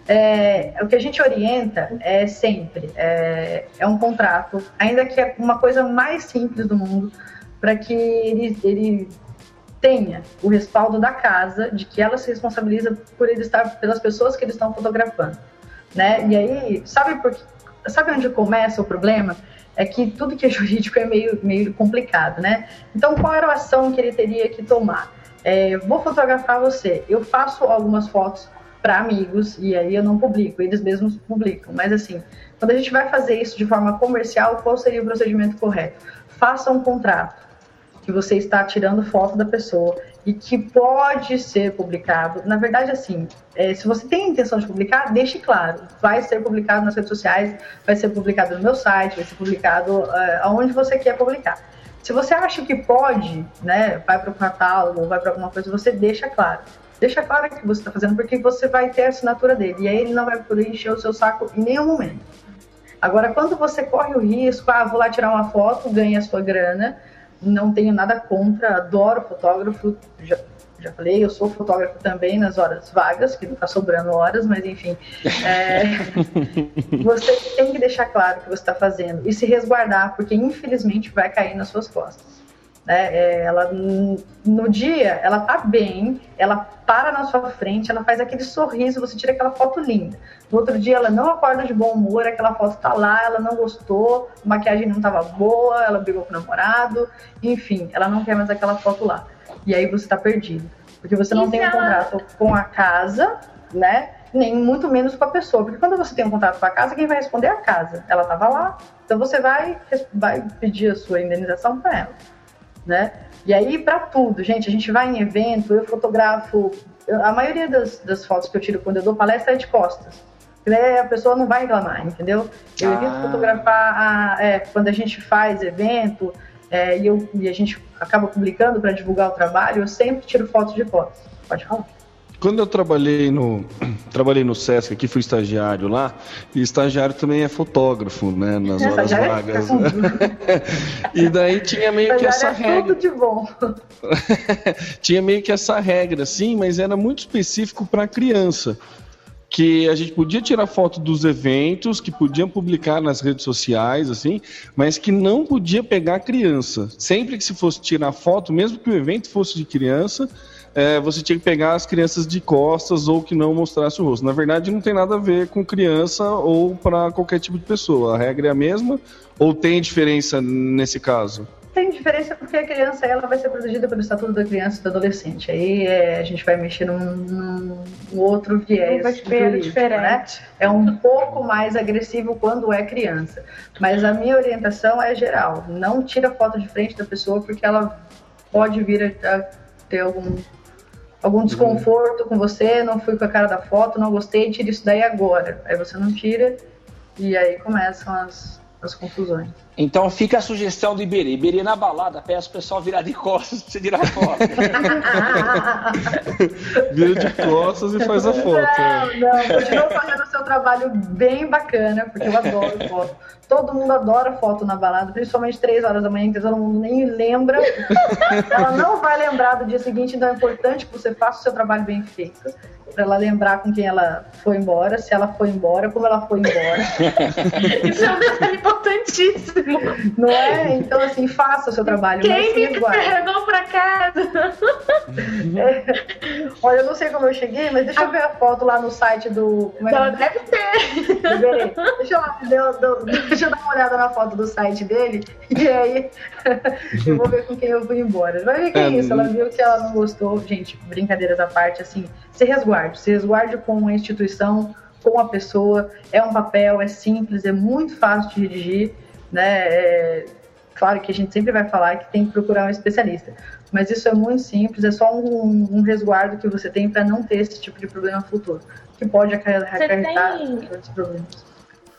É, o que a gente orienta é sempre, é, é um contrato, ainda que é uma coisa mais simples do mundo, para que ele, ele tenha o respaldo da casa de que ela se responsabiliza por ele estar pelas pessoas que eles estão fotografando, né? E aí, sabe por sabe onde começa o problema? É que tudo que é jurídico é meio meio complicado, né? Então, qual era a ação que ele teria que tomar? É, vou fotografar você. Eu faço algumas fotos para amigos e aí eu não publico, eles mesmos publicam. Mas assim, quando a gente vai fazer isso de forma comercial, qual seria o procedimento correto? Faça um contrato que você está tirando foto da pessoa e que pode ser publicado. Na verdade, assim, é, se você tem a intenção de publicar, deixe claro. Vai ser publicado nas redes sociais, vai ser publicado no meu site, vai ser publicado uh, aonde você quer publicar. Se você acha que pode, né, vai para o catálogo, vai para alguma coisa, você deixa claro. Deixa claro o que você está fazendo, porque você vai ter a assinatura dele. E aí ele não vai poder encher o seu saco em nenhum momento. Agora, quando você corre o risco, ah, vou lá tirar uma foto, ganha a sua grana, não tenho nada contra, adoro fotógrafo, já, já falei, eu sou fotógrafo também nas horas vagas, que não está sobrando horas, mas enfim. É, você tem que deixar claro o que você está fazendo e se resguardar, porque infelizmente vai cair nas suas costas. Né? É, ela no dia ela tá bem, ela para na sua frente, ela faz aquele sorriso, você tira aquela foto linda. No outro dia ela não acorda de bom humor, aquela foto tá lá, ela não gostou, a maquiagem não tava boa, ela brigou com o namorado, enfim, ela não quer mais aquela foto lá. E aí você tá perdido, porque você não e tem um ela... contrato com a casa, né? Nem muito menos com a pessoa, porque quando você tem um contrato com a casa, quem vai responder é a casa. Ela tava lá, então você vai, vai pedir a sua indenização para ela né? E aí, para tudo, gente, a gente vai em evento, eu fotografo. Eu, a maioria das, das, fotos que eu tiro quando eu dou palestra é de costas. Né? A pessoa não vai reclamar, entendeu? Eu ah. evito fotografar a, é, quando a gente faz evento é, e, eu, e a gente acaba publicando para divulgar o trabalho, eu sempre tiro fotos de costas. Pode falar. Quando eu trabalhei no trabalhei no Sesc, aqui fui estagiário lá, e estagiário também é fotógrafo, né, nas é, horas vagas. É e daí tinha meio que essa é regra. Tudo de bom. tinha meio que essa regra, sim, mas era muito específico para criança que a gente podia tirar foto dos eventos, que podiam publicar nas redes sociais, assim, mas que não podia pegar criança. Sempre que se fosse tirar foto, mesmo que o evento fosse de criança, é, você tinha que pegar as crianças de costas ou que não mostrasse o rosto. Na verdade, não tem nada a ver com criança ou para qualquer tipo de pessoa. A regra é a mesma ou tem diferença nesse caso? Tem diferença porque a criança ela vai ser protegida pelo Estatuto da Criança e do Adolescente. Aí é, a gente vai mexer num, num outro viés jurídico, né? É um pouco mais agressivo quando é criança. Mas a minha orientação é geral. Não tira foto de frente da pessoa porque ela pode vir a ter algum algum uhum. desconforto uhum. com você, não fui com a cara da foto, não gostei, tira isso daí agora. Aí você não tira e aí começam as, as confusões. Então fica a sugestão do Iberê. Iberê na balada, peça o pessoal virar de costas pra você tirar foto. Vira de costas e faz a foto. Não, não, continua fazendo o seu trabalho bem bacana, porque eu adoro foto. Todo mundo adora foto na balada, principalmente três horas da manhã, que todo mundo nem lembra. Ela não vai lembrar do dia seguinte, então é importante que você faça o seu trabalho bem feito para ela lembrar com quem ela foi embora, se ela foi embora, como ela foi embora. Isso é um detalhe importantíssimo. Não é? Então, assim, faça o seu trabalho. Quem me carregou para casa? É. Olha, eu não sei como eu cheguei, mas deixa eu ver a foto lá no site do. Como é deve ter. Deixa eu, deixa eu dar uma olhada na foto do site dele e aí eu vou ver com quem eu fui embora. Vai ver que é, é isso. Ela viu que ela não gostou. Gente, brincadeiras à parte, assim, se resguarde. Se resguarde com a instituição, com a pessoa. É um papel, é simples, é muito fácil de dirigir. Né? É, claro que a gente sempre vai falar que tem que procurar um especialista, mas isso é muito simples, é só um, um resguardo que você tem para não ter esse tipo de problema futuro, que pode acarretar outros problemas.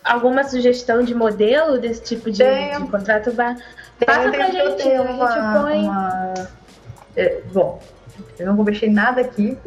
Alguma sugestão de modelo desse tipo de, de contrato? Passa tem, pra gente, né? uma, a gente põe... Uma... É, bom, eu não conversei nada aqui,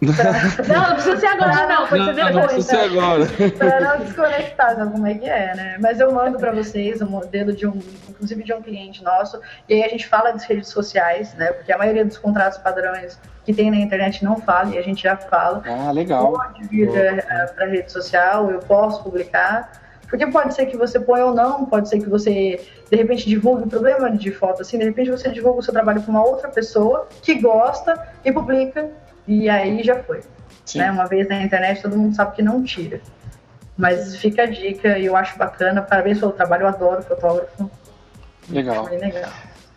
não, não precisa ser agora, não. Pode ser depois. Não precisa ser agora. Pra não desconectar, sabe como é que é, né? Mas eu mando pra vocês o modelo de um, inclusive de um cliente nosso. E aí a gente fala das redes sociais, né? Porque a maioria dos contratos padrões que tem na internet não fala e a gente já fala. Ah, legal. Pode vir uh, pra rede social, eu posso publicar. Porque pode ser que você ponha ou não, pode ser que você, de repente, divulgue o problema de foto, assim, de repente você divulga o seu trabalho para uma outra pessoa que gosta e publica e aí já foi. Né? Uma vez na internet todo mundo sabe que não tira. Mas fica a dica eu acho bacana. Parabéns pelo trabalho, eu adoro fotógrafo. Legal. legal.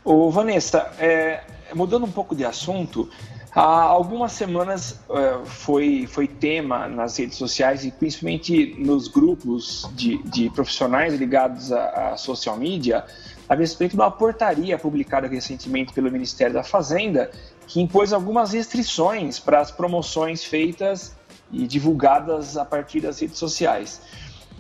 O Vanessa, é, mudando um pouco de assunto, há algumas semanas é, foi, foi tema nas redes sociais e principalmente nos grupos de, de profissionais ligados à, à social media a respeito de uma portaria publicada recentemente pelo Ministério da Fazenda que impôs algumas restrições para as promoções feitas e divulgadas a partir das redes sociais.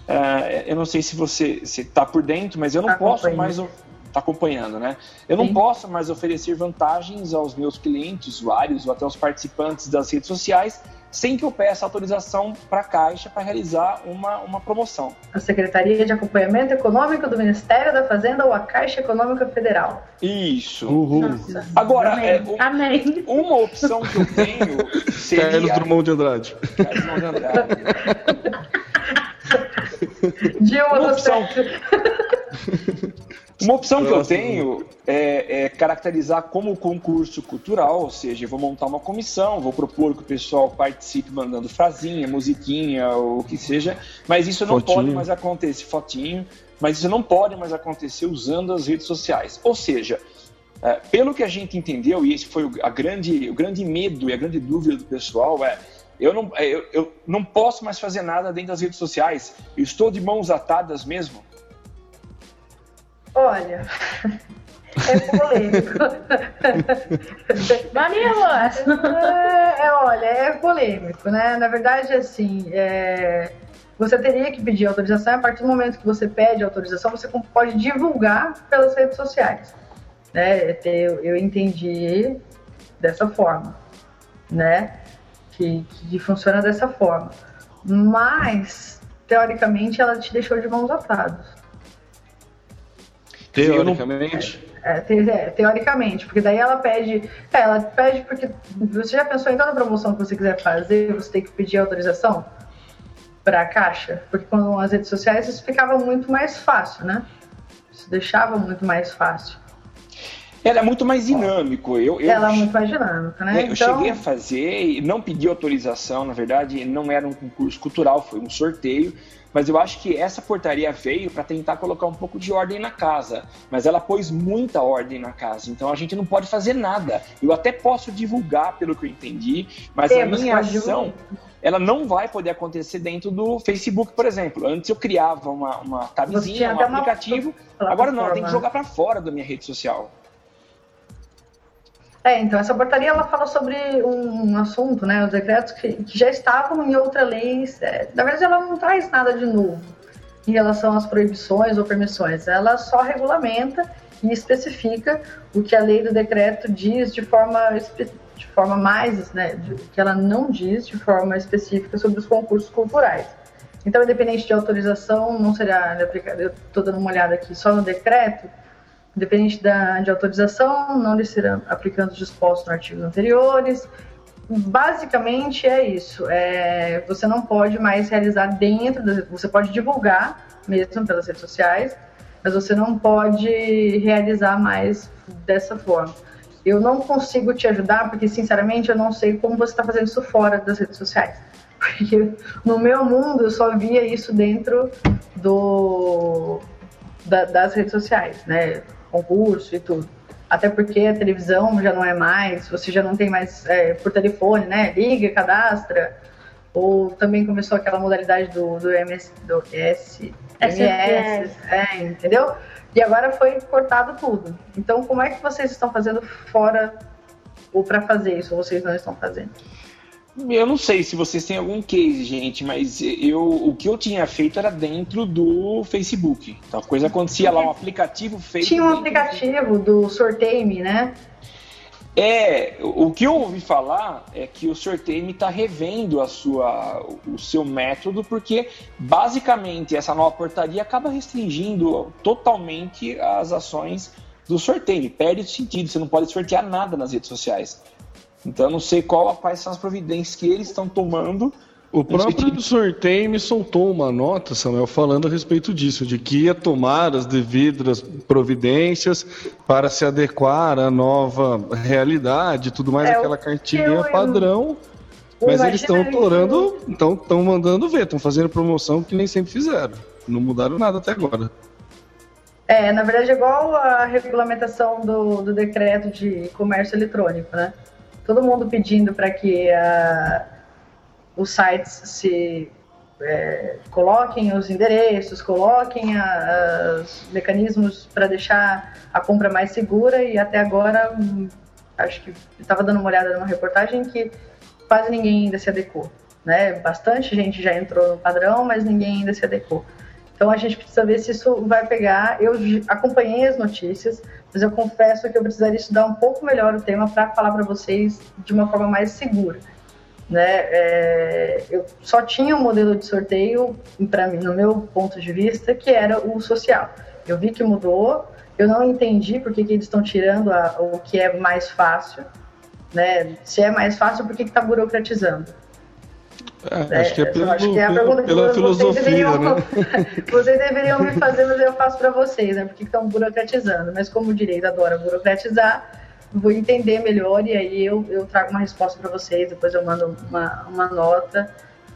Uh, eu não sei se você está por dentro, mas eu não tá posso mais está acompanhando, né? Eu Sim. não posso mais oferecer vantagens aos meus clientes, usuários ou até aos participantes das redes sociais sem que eu peça autorização para a Caixa para realizar uma, uma promoção. A Secretaria de Acompanhamento Econômico do Ministério da Fazenda ou a Caixa Econômica Federal. Isso. Uhum. Agora, Amém. É, um, Amém. uma opção que eu tenho seria... Carlos Drummond de Andrade. Carlos Drummond de Andrade. Dilma uma opção... Uma opção que eu tenho é, é, caracterizar como concurso cultural, ou seja, eu vou montar uma comissão, vou propor que o pessoal participe mandando frasinha, musiquinha, ou o que seja, mas isso não fotinho. pode mais acontecer, fotinho, mas isso não pode mais acontecer usando as redes sociais. Ou seja, é, pelo que a gente entendeu, e esse foi a grande, o grande medo e a grande dúvida do pessoal, é eu não, é, eu, eu não posso mais fazer nada dentro das redes sociais, eu estou de mãos atadas mesmo. Olha, é polêmico. Mamilo! É, é, olha, é polêmico, né? Na verdade, assim, é, você teria que pedir autorização. A partir do momento que você pede autorização, você pode divulgar pelas redes sociais. Né? Eu, eu entendi dessa forma, né? Que, que funciona dessa forma. Mas, teoricamente, ela te deixou de mãos atadas. Teoricamente? É, te, é, teoricamente, porque daí ela pede. É, ela pede porque. Você já pensou em toda promoção que você quiser fazer, você tem que pedir autorização para a caixa? Porque com as redes sociais isso ficava muito mais fácil, né? Isso deixava muito mais fácil. Ela é muito mais dinâmico. Eu, eu, ela é muito mais dinâmica, né? É, eu então... cheguei a fazer e não pedi autorização, na verdade, não era um concurso cultural, foi um sorteio. Mas eu acho que essa portaria veio para tentar colocar um pouco de ordem na casa. Mas ela pôs muita ordem na casa. Então a gente não pode fazer nada. Eu até posso divulgar, pelo que eu entendi, mas é, a minha ação ela não vai poder acontecer dentro do Facebook, por exemplo. Antes eu criava uma, uma tabzinha, um aplicativo. Agora não, eu tenho que jogar para fora da minha rede social. É, então, essa portaria ela fala sobre um, assunto, né, os decretos que, que já estavam em outra lei. É, na verdade, ela não traz nada de novo em relação às proibições ou permissões. Ela só regulamenta e especifica o que a lei do decreto diz de forma, de forma mais, né, de, que ela não diz de forma específica sobre os concursos culturais. Então, independente de autorização, não será estou dando uma olhada aqui só no decreto Independente da, de autorização, não lhe serão aplicando os dispostos no artigos anteriores. Basicamente é isso. É, você não pode mais realizar dentro, você pode divulgar mesmo pelas redes sociais, mas você não pode realizar mais dessa forma. Eu não consigo te ajudar porque, sinceramente, eu não sei como você está fazendo isso fora das redes sociais. Porque no meu mundo eu só via isso dentro do, da, das redes sociais, né? Concurso e tudo. Até porque a televisão já não é mais, você já não tem mais é, por telefone, né? Liga, cadastra. Ou também começou aquela modalidade do, do MS, do S, MS, é, entendeu? E agora foi cortado tudo. Então, como é que vocês estão fazendo fora ou para fazer isso? Ou vocês não estão fazendo? Eu não sei se vocês têm algum case, gente, mas eu, o que eu tinha feito era dentro do Facebook. Então a coisa acontecia lá, um aplicativo feito. Tinha um aplicativo do, do Sorteime, né? É, o que eu ouvi falar é que o Sorteime está revendo a sua, o seu método, porque basicamente essa nova portaria acaba restringindo totalmente as ações do sorteio. Perde o sentido, você não pode sortear nada nas redes sociais. Então eu não sei qual, quais são as providências que eles estão tomando. O próprio sorteio me soltou uma nota, Samuel, falando a respeito disso, de que ia tomar as devidas providências para se adequar à nova realidade, tudo mais, é, aquela cartinha eu, padrão. Eu, mas eles estão torando, estão mandando ver, estão fazendo promoção que nem sempre fizeram. Não mudaram nada até agora. É, na verdade, é igual a regulamentação do, do decreto de comércio eletrônico, né? Todo mundo pedindo para que uh, os sites se é, coloquem os endereços, coloquem a, os mecanismos para deixar a compra mais segura e até agora hum, acho que estava dando uma olhada numa reportagem que quase ninguém ainda se adequou, né? Bastante gente já entrou no padrão, mas ninguém ainda se adequou. Então a gente precisa ver se isso vai pegar. Eu acompanhei as notícias, mas eu confesso que eu precisaria estudar um pouco melhor o tema para falar para vocês de uma forma mais segura. Né? É, eu só tinha um modelo de sorteio, para mim, no meu ponto de vista, que era o social. Eu vi que mudou, eu não entendi por que, que eles estão tirando a, o que é mais fácil. Né? Se é mais fácil, por que está burocratizando? É, acho que é pelo, acho que é a pela, pergunta que pela vocês filosofia, deveriam, né? vocês deveriam me fazer, mas eu faço para vocês, né? Porque estão burocratizando. Mas como o direito adora burocratizar, vou entender melhor e aí eu, eu trago uma resposta para vocês. Depois eu mando uma, uma nota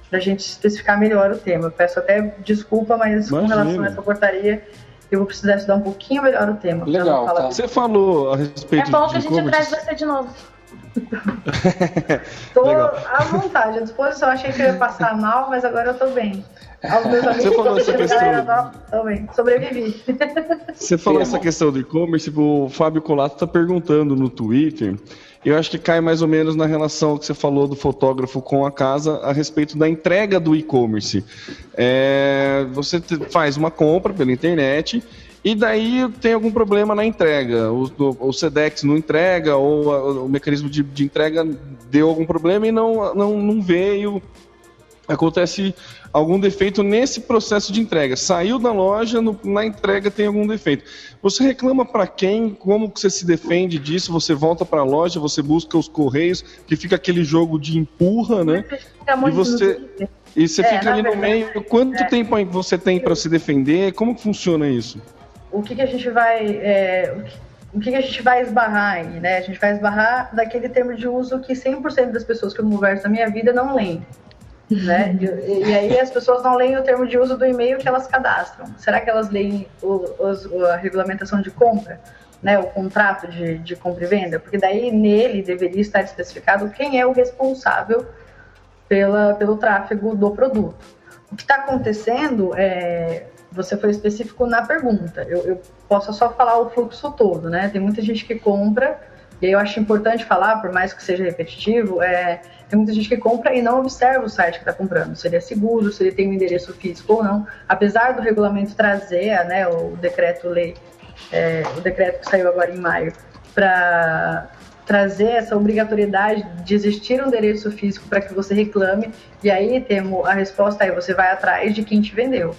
para a gente especificar melhor o tema. Eu peço até desculpa, mas com Imagina. relação a essa portaria, eu vou precisar estudar um pouquinho melhor o tema. pra Legal, não falar tá. Você falou a É respeito bom de que a gente traz e-commerce. você de novo. Tô Legal. à vontade, à disposição. Achei que eu ia passar mal, mas agora eu tô bem. Aos meus amigos falou que essa questão- eu Tô bem, sobrevivi. Você falou Sim, essa irmão. questão do e-commerce, o Fábio Colato está perguntando no Twitter. Eu acho que cai mais ou menos na relação que você falou do fotógrafo com a casa a respeito da entrega do e-commerce. É, você faz uma compra pela internet e daí tem algum problema na entrega. O, o- o Sedex não entrega ou a- o mecanismo de, de entrega deu algum problema e não, não, não veio acontece algum defeito nesse processo de entrega. Saiu da loja, no- na entrega tem algum defeito. Você reclama para quem? Como que você se defende disso? Você volta para a loja, você busca os correios, que fica aquele jogo de empurra, né? No você-. E você É, fica ali no verdade, meio. Quanto é. tempo você tem para se defender? Como que funciona isso? O que, que a gente vai. é, o que- o que, que a gente vai esbarrar aí, né? A gente vai esbarrar daquele termo de uso que 100% das pessoas que eu converso na minha vida não leem. Né? E, e aí as pessoas não leem o termo de uso do e-mail que elas cadastram. Será que elas leem o, os- a regulamentação de compra? Né, o contrato de, de compra e venda? Porque daí nele deveria estar especificado quem é o responsável pela, pelo tráfego do produto. O que está acontecendo é. Você foi específico na pergunta. Eu, eu posso só falar o fluxo todo, né? Tem muita gente que compra, e aí eu acho importante falar, por mais que seja repetitivo, é, tem muita gente que compra e não observa o site que está comprando, se ele é seguro, se ele tem um endereço físico ou não. Apesar do regulamento trazer, né, o decreto-lei, é, o decreto que saiu agora em maio, para trazer essa obrigatoriedade de existir um endereço físico para que você reclame, e aí temos a resposta aí, você vai atrás de quem te vendeu.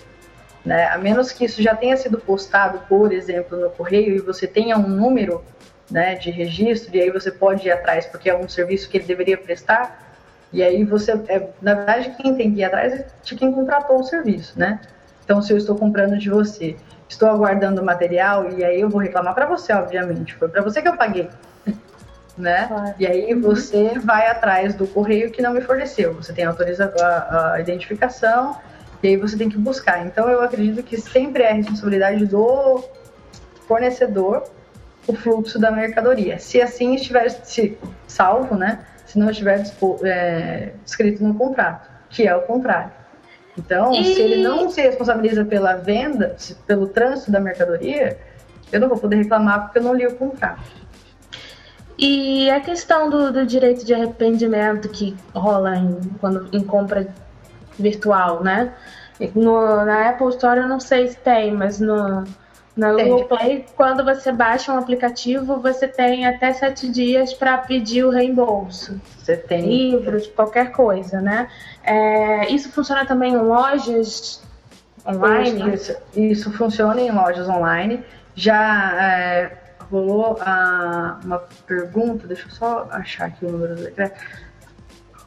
Né? A menos que isso já tenha sido postado, por exemplo, no correio e você tenha um número né, de registro, e aí você pode ir atrás, porque é um serviço que ele deveria prestar, e aí você, é, na verdade, quem tem que ir atrás é de quem contratou o serviço, né? Então, se eu estou comprando de você, estou aguardando o material, e aí eu vou reclamar para você, obviamente, foi para você que eu paguei, né? Claro. E aí você vai atrás do correio que não me forneceu, você tem autoriza a, a identificação, e aí você tem que buscar. Então, eu acredito que sempre é a responsabilidade do fornecedor o fluxo da mercadoria. Se assim estiver se, salvo, né? Se não estiver é, escrito no contrato, que é o contrário. Então, E- se ele não se responsabiliza pela venda, pelo trânsito da mercadoria, eu não vou poder reclamar porque eu não li o contrato. E a questão do, do direito de arrependimento que rola em, quando, em compra virtual, né? No, na Apple Store eu não sei se tem, mas no, na Google Play, quando você baixa um aplicativo, você tem até sete dias para pedir o reembolso. Você tem Livros, qualquer coisa, né? É, isso funciona também em lojas online? Isso, isso funciona em lojas online. Já é, rolou a- uma pergunta, deixa eu só achar aqui o número do decreto.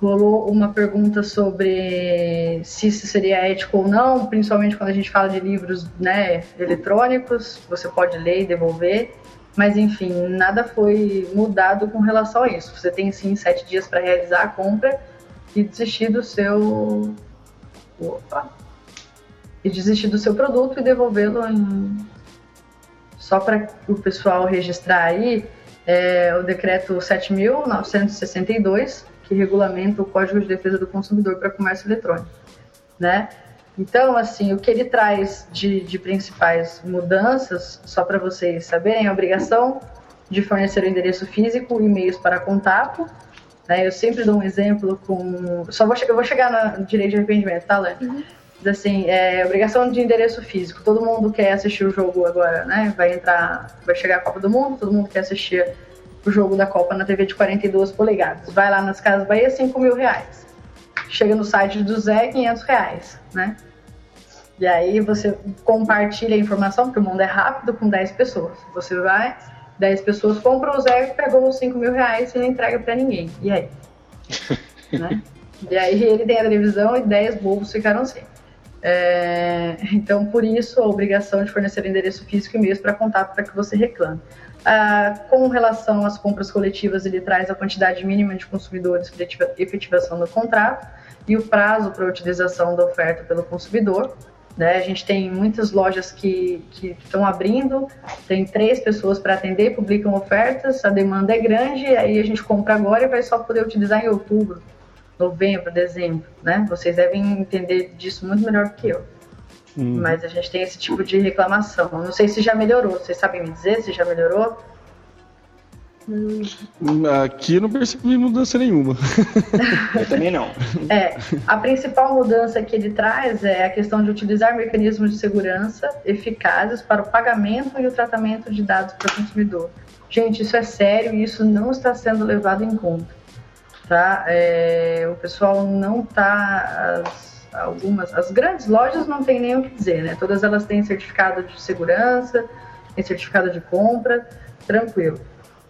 Rolou uma pergunta sobre se isso seria ético ou não, principalmente quando a gente fala de livros né, eletrônicos, você pode ler e devolver. Mas enfim, nada foi mudado com relação a isso. Você tem sim sete dias para realizar a compra e desistir do seu. Opa! e desistir do seu produto e devolvê-lo em... só para o pessoal registrar aí é, o decreto 7.962 que regulamenta o Código de Defesa do Consumidor para Comércio Eletrônico, né? Então, assim, o que ele traz de, de principais mudanças, só para vocês saberem, é a obrigação de fornecer o endereço físico e meios para contato. Né? Eu sempre dou um exemplo com. Só vou, eu vou chegar no direito de arrependimento, tá, Lani? Diz assim, é, obrigação de endereço físico. Todo mundo quer assistir o jogo agora, né? Vai entrar, vai chegar a Copa do Mundo, todo mundo quer assistir o jogo da Copa na TV de 42 polegadas. Vai lá nas Casas Bahia, 5 mil reais. Chega no site do Zé, 500 reais, né? E aí você compartilha a informação, porque o mundo é rápido, com 10 pessoas. Você vai, 10 pessoas compram o Zé, pegou os 5 mil reais e não entrega pra ninguém. E aí? né? E aí ele tem a televisão e 10 bobos ficaram sem. É, então, por isso, a obrigação de fornecer endereço físico e e-mails para contato para que você reclame. Ah, com relação às compras coletivas, ele traz a quantidade mínima de consumidores para efetivação do contrato e o prazo para a utilização da oferta pelo consumidor. Né? A gente tem muitas lojas que, estão abrindo, tem três pessoas para atender, publicam ofertas, a demanda é grande, aí a gente compra agora e vai só poder utilizar em outubro, novembro, dezembro. Né? Vocês devem entender disso muito melhor do que eu. Hum. Mas a gente tem esse tipo de reclamação. Não sei se já melhorou. Vocês sabem me dizer se já melhorou? Aqui eu não percebi mudança nenhuma. Eu também não. É, a principal mudança que ele traz é a questão de utilizar mecanismos de segurança eficazes para o pagamento e o tratamento de dados para o consumidor. Gente, isso é sério e isso não está sendo levado em conta. Tá? É, o pessoal não está. Algumas, as grandes lojas não tem nem o que dizer, né? Todas elas têm certificado de segurança, têm certificado de compra, tranquilo.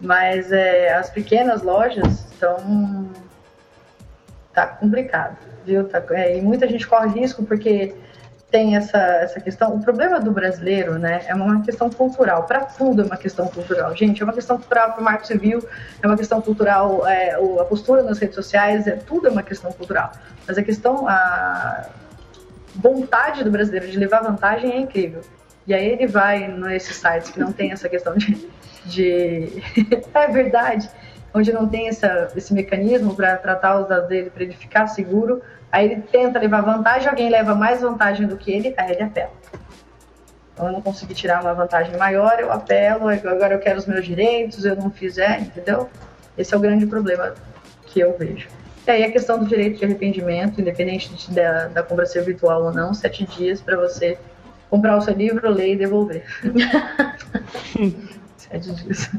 Mas é, as pequenas lojas estão. tá complicado, viu? Tá, é, e muita gente corre risco porque tem essa, essa questão. O problema do brasileiro, né, é uma questão cultural. Para tudo é uma questão cultural. Gente, é uma questão cultural para o marco civil, é uma questão cultural, é, a postura nas redes sociais, é, tudo é uma questão cultural. Mas a questão, a vontade do brasileiro de levar vantagem é incrível. E aí ele vai nesses sites que não tem essa questão de de. é verdade, onde não tem essa, esse mecanismo para tratar os dados dele, para ele ficar seguro. Aí ele tenta levar vantagem, alguém leva mais vantagem do que ele, aí ele apela. Então eu não consegui tirar uma vantagem maior, eu apelo, agora eu quero os meus direitos, eu não fizer, entendeu? Esse é o grande problema que eu vejo. E aí a questão do direito de arrependimento, independente de, da, da compra ser virtual ou não, sete dias para você comprar o seu livro, ler e devolver. sete dias.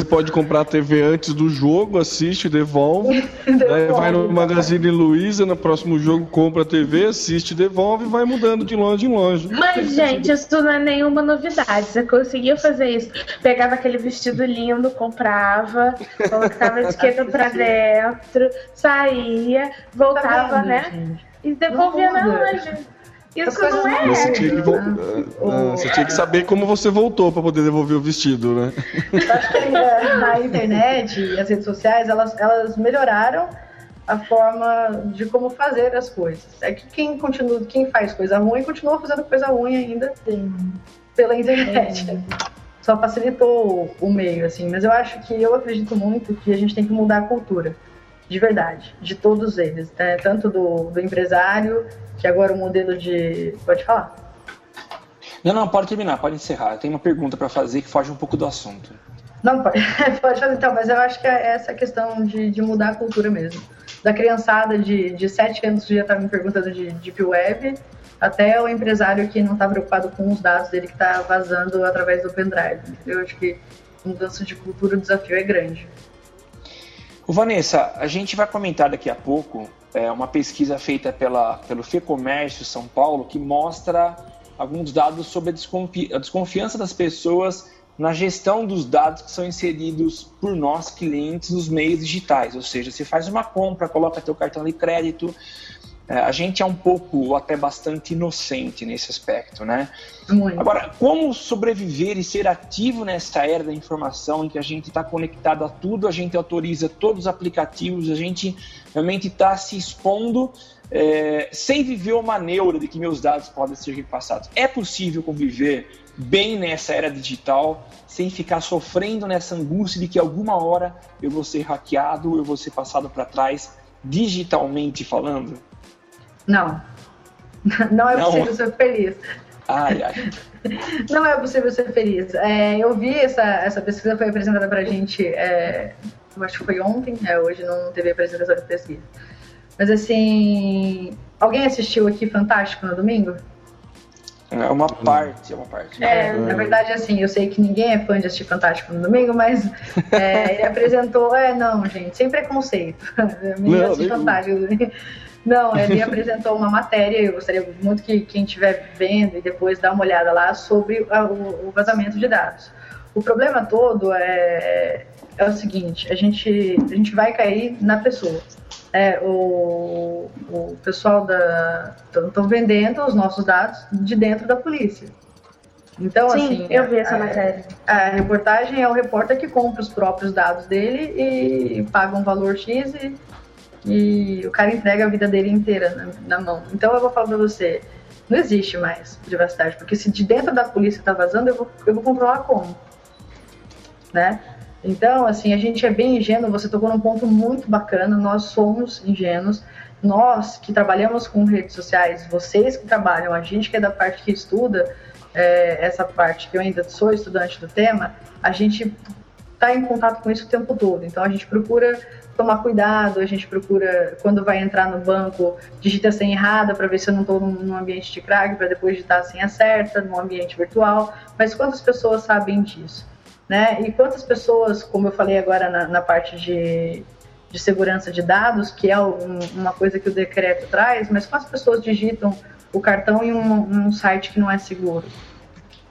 Você pode comprar a TV antes do jogo, assiste, devolve. devolve vai no Magazine Luiza, no próximo jogo compra a TV, assiste, devolve e vai mudando de longe em longe. Mas, gente, isso não é nenhuma novidade. Você conseguia fazer isso. Pegava aquele vestido lindo, comprava, colocava a etiqueta pra dentro, saía, voltava, tá né? Gente? E devolvia na loja. Isso não é. Você tinha, que, ah, você tinha que saber como você voltou para poder devolver o vestido, né? acho que na internet e as redes sociais elas, elas melhoraram a forma de como fazer as coisas. É que quem continua, quem faz coisa ruim continua fazendo coisa ruim ainda Sim. pela internet. Sim. Só facilitou o meio, assim. Mas eu acho que eu acredito muito que a gente tem que mudar a cultura de verdade, de todos eles, né? tanto do, do empresário, que agora o modelo de. Pode falar. Não, não, pode terminar, pode encerrar. Eu tenho uma pergunta para fazer que foge um pouco do assunto. Não, pode, pode fazer então, mas eu acho que é essa questão de, de mudar a cultura mesmo. Da criançada de, de 7 anos que já estava me perguntando de Deep Web, até o empresário que não está preocupado com os dados dele que está vazando através do pendrive. Eu acho que mudança de cultura, o desafio é grande. O Vanessa, a gente vai comentar daqui a pouco é, uma pesquisa feita pela, pelo FEComércio São Paulo que mostra alguns dados sobre a, a desconfiança das pessoas na gestão dos dados que são inseridos por nós clientes nos meios digitais, ou seja, você faz uma compra, coloca teu cartão de crédito, a gente é um pouco, ou até bastante inocente nesse aspecto, né? Muito. Agora, como sobreviver e ser ativo nessa era da informação em que a gente está conectado a tudo, a gente autoriza todos os aplicativos, a gente realmente está se expondo é, sem viver uma neura de que meus dados podem ser repassados. É possível conviver bem nessa era digital sem ficar sofrendo nessa angústia de que alguma hora eu vou ser hackeado, eu vou ser passado para trás, digitalmente falando? Não. Não é Não. possível ser feliz. Ai, ai. Não é possível ser feliz. É, eu vi essa, essa pesquisa, foi apresentada pra gente, é, eu acho que foi ontem, é, hoje não teve apresentação de pesquisa. Mas assim, alguém assistiu aqui Fantástico no domingo? É uma parte, é uma parte. É, na verdade, assim, eu sei que ninguém é fã de assistir Fantástico no domingo, mas é, ele apresentou, é, não, gente, sem preconceito. Menino assiste Fantástico. Não, ele apresentou uma matéria, eu gostaria muito que quem estiver vendo e depois dá uma olhada lá sobre o, vazamento de dados. O problema todo é, é o seguinte, a gente, a gente vai cair na pessoa. é, o, o pessoal da estão vendendo os nossos dados de dentro da polícia. Então, Sim, assim, eu vi essa a, matéria. A reportagem é o repórter que compra os próprios dados dele e paga um valor X e, e o cara entrega a vida dele inteira na, na mão. Então eu vou falar pra você, não existe mais privacidade, porque se de dentro da polícia tá vazando, eu vou, eu vou controlar como, né? Então, assim, a gente é bem ingênuo, você tocou num ponto muito bacana, nós somos ingênuos, nós que trabalhamos com redes sociais, vocês que trabalham, a gente que é da parte que estuda, é, essa parte que eu ainda sou estudante do tema, a gente está em contato com isso o tempo todo. Então a gente procura tomar cuidado, a gente procura, quando vai entrar no banco, digita a senha errada para ver se eu não estou num ambiente de crack, para depois digitar a senha certa, num ambiente virtual. Mas quantas pessoas sabem disso? Né? E quantas pessoas, como eu falei agora na, na parte de, de segurança de dados, que é um, uma coisa que o decreto traz, mas quantas pessoas digitam o cartão em um, um site que não é seguro.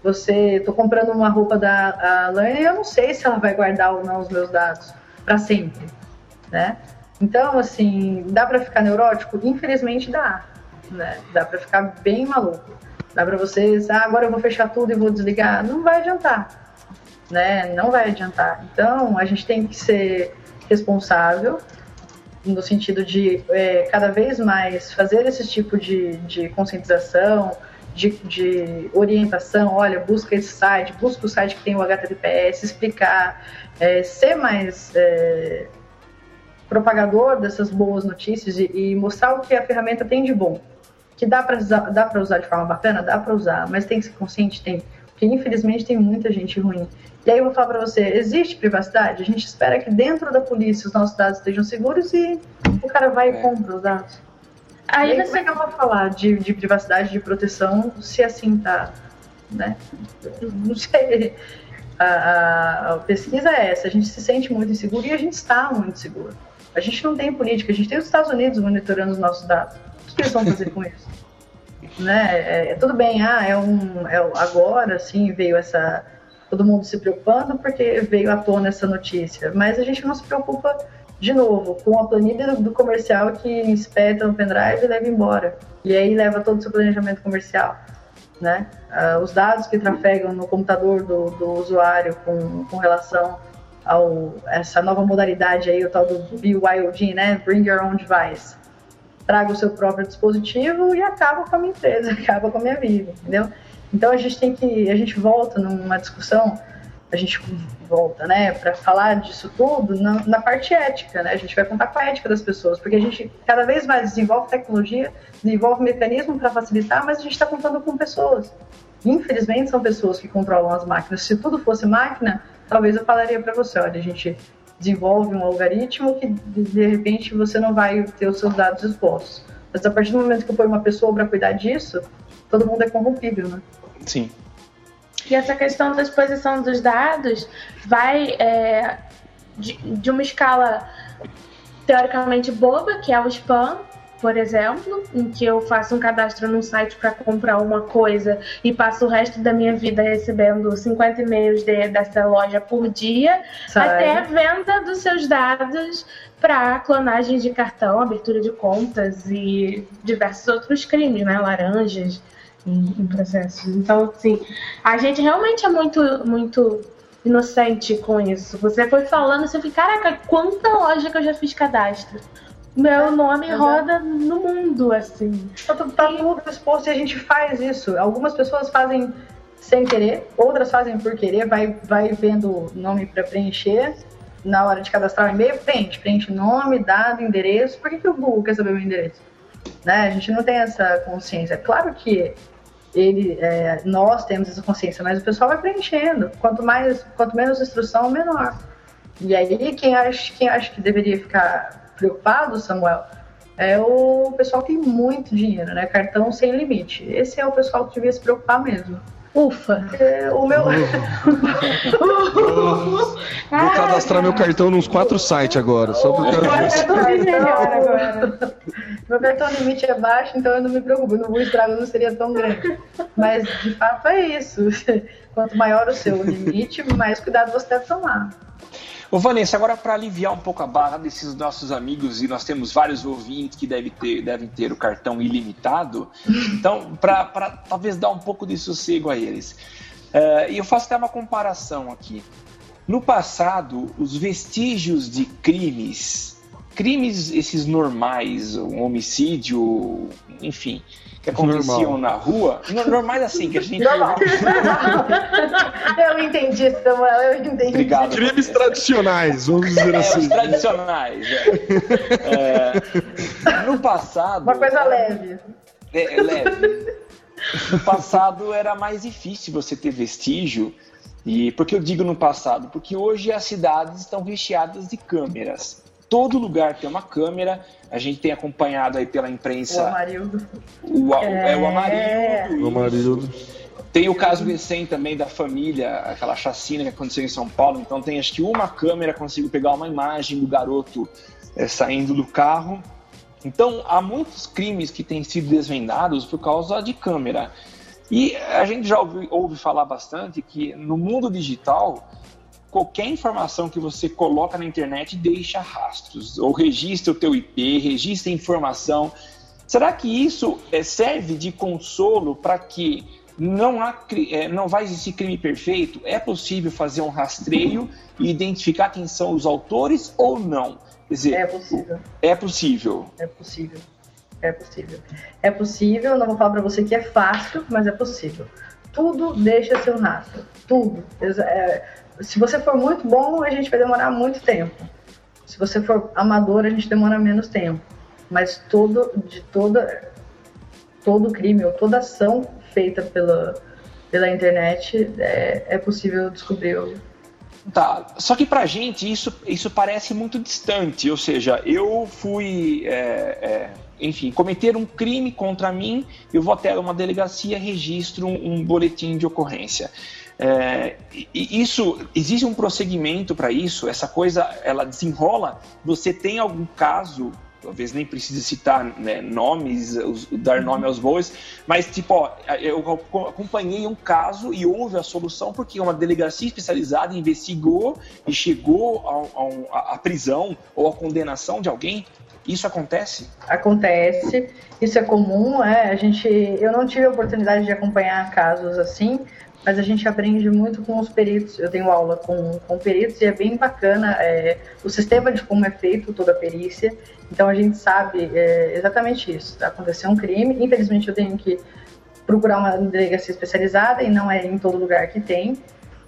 Você, estou comprando uma roupa da Alane e eu não sei se ela vai guardar ou não os meus dados para sempre, né? Então, assim, dá para ficar neurótico? Infelizmente dá, né? Dá para ficar bem maluco. Dá para vocês, ah, agora eu vou fechar tudo e vou desligar. Não vai adiantar, né? Não vai adiantar. Então, a gente tem que ser responsável, no sentido de é, cada vez mais fazer esse tipo de, de conscientização, de, de, orientação, olha, busca esse site, busca o site que tem o HTTPS, explicar, é, ser mais é, propagador dessas boas notícias e, e, mostrar o que a ferramenta tem de bom. Que dá para usar, dá usar de forma bacana? Dá para usar, mas tem que ser consciente, tem. Porque infelizmente tem muita gente ruim. E aí eu vou falar para você, existe privacidade? A gente espera que dentro da polícia os nossos dados estejam seguros e o cara vai e é. compra os dados. Aí, aí você... como é que eu vou falar de, de privacidade, de proteção, se assim tá, né? Não sei. A, a, a, pesquisa é essa, a gente se sente muito inseguro e a gente está muito seguro. A gente não tem política, a gente tem os Estados Unidos monitorando os nossos dados. O que eles vão fazer com isso? né? É, é, tudo bem, ah, é um, é, agora sim veio essa todo mundo se preocupando porque veio à tona essa notícia. Mas a gente não se preocupa, de novo, com a planilha do comercial que espeta no pendrive e leva embora. E aí leva todo o seu planejamento comercial. Né? Uh, os dados que trafegam no computador do, do usuário com, com relação a essa nova modalidade aí, o tal do BYOD, né? Bring Your Own Device. Traga o seu próprio dispositivo e acaba com a minha empresa, acaba com a minha vida, entendeu? Então a gente tem que, a gente volta numa discussão, a gente volta, né, para falar disso tudo na, na, parte ética, né? A gente vai contar com a ética das pessoas, porque a gente cada vez mais desenvolve tecnologia, desenvolve mecanismo para facilitar, mas a gente está contando com pessoas. Infelizmente são pessoas que controlam as máquinas. Se tudo fosse máquina, talvez eu falaria para você, olha, a gente desenvolve um algoritmo que de repente você não vai ter os seus dados expostos. Mas a partir do momento que eu ponho uma pessoa para cuidar disso, todo mundo é corrompível, né? Sim. E essa questão da exposição dos dados vai é, de, de uma escala teoricamente boba, que é o spam, por exemplo, em que eu faço um cadastro num site para comprar uma coisa e passo o resto da minha vida recebendo 50 e-mails de, dessa loja por dia, Sai. até a venda dos seus dados para clonagem de cartão, abertura de contas e diversos outros crimes, né? Laranjas, em, em processos. Então, assim, a gente realmente é muito, muito inocente com isso. Você foi falando, você fica, caraca, quanta loja que eu já fiz cadastro. Meu nome roda no mundo, assim. Tá, tá tudo exposto e a gente faz isso. Algumas pessoas fazem sem querer, outras fazem por querer, vai, vai vendo nome para preencher. Na hora de cadastrar o e-mail, preenche, preenche nome, dado, endereço. Por que, que o Google quer saber o meu endereço? Né? A gente não tem essa consciência. Claro que ele, é, nós temos essa consciência, mas o pessoal vai preenchendo. Quanto mais, quanto menos instrução, menor. E aí quem acha, quem acha que deveria ficar preocupado, Samuel, é o pessoal que tem muito dinheiro, né? Cartão sem limite. Esse é o pessoal que devia se preocupar mesmo. Ufa! É, o meu. Vou cadastrar meu cartão nos quatro sites agora, só porque eu agora. Meu cartão limite é baixo, então eu não me preocupo, o estrago não seria tão grande. Mas de fato é isso. Quanto maior o seu limite, mais cuidado você deve tomar. Ô Vanessa, agora para aliviar um pouco a barra desses nossos amigos, e nós temos vários ouvintes que devem ter, devem ter o cartão ilimitado, então, para talvez dar um pouco de sossego a eles. Uh, e eu faço até uma comparação aqui. No passado, os vestígios de crimes, crimes esses normais, um homicídio, enfim, que aconteciam Normal. na rua, normais assim, que a gente. Normal. eu entendi, Samuel, eu entendi. Obrigado. Crimes tradicionais, vamos dizer é, assim. Os tradicionais. É. É, no passado. Uma coisa leve. É, é leve. No passado era mais difícil você ter vestígio. E por que eu digo no passado? Porque hoje as cidades estão recheadas de câmeras todo lugar tem uma câmera. A gente tem acompanhado aí pela imprensa. O Amarildo. O, é... é o Amarildo. O Amarildo. Tem o caso recente também da família, aquela chacina que aconteceu em São Paulo. Então tem acho que uma câmera consigo pegar uma imagem do garoto é, saindo do carro. Então há muitos crimes que têm sido desvendados por causa de câmera. E a gente já ouve, ouve falar bastante que no mundo digital qualquer informação que você coloca na internet deixa rastros, ou registra o teu IP, registra informação. Será que isso é, serve de consolo para que não, há, é, não vai existir crime perfeito? É possível fazer um rastreio e identificar quem são os autores ou não? Quer dizer, é possível. É possível. É possível. É possível. É possível, não vou falar para você que é fácil, mas é possível. Tudo deixa seu rastro. Tudo. É, se você for muito bom, a gente vai demorar muito tempo. Se você for amador, a gente demora menos tempo. Mas todo, de toda, todo crime ou toda ação feita pela, pela internet é, é possível descobrir. Tá, só que pra gente isso, isso parece muito distante, ou seja, eu fui, é, é, enfim, cometer um crime contra mim, eu vou até uma delegacia, registro um, um boletim de ocorrência. É, e isso existe um prosseguimento para isso. Essa coisa ela desenrola. Você tem algum caso talvez nem precise citar né, nomes, dar nome aos bois, mas tipo, ó, eu acompanhei um caso e houve a solução porque uma delegacia especializada investigou e chegou à prisão ou à condenação de alguém. Isso acontece? Acontece, isso é comum. É, a gente, eu não tive a oportunidade de acompanhar casos assim, mas a gente aprende muito com os peritos. Eu tenho aula com, com peritos e é bem bacana é, o sistema de como é feito toda a perícia. Então a gente sabe é, exatamente isso. Aconteceu um crime, infelizmente eu tenho que procurar uma delegacia especializada e não é em todo lugar que tem,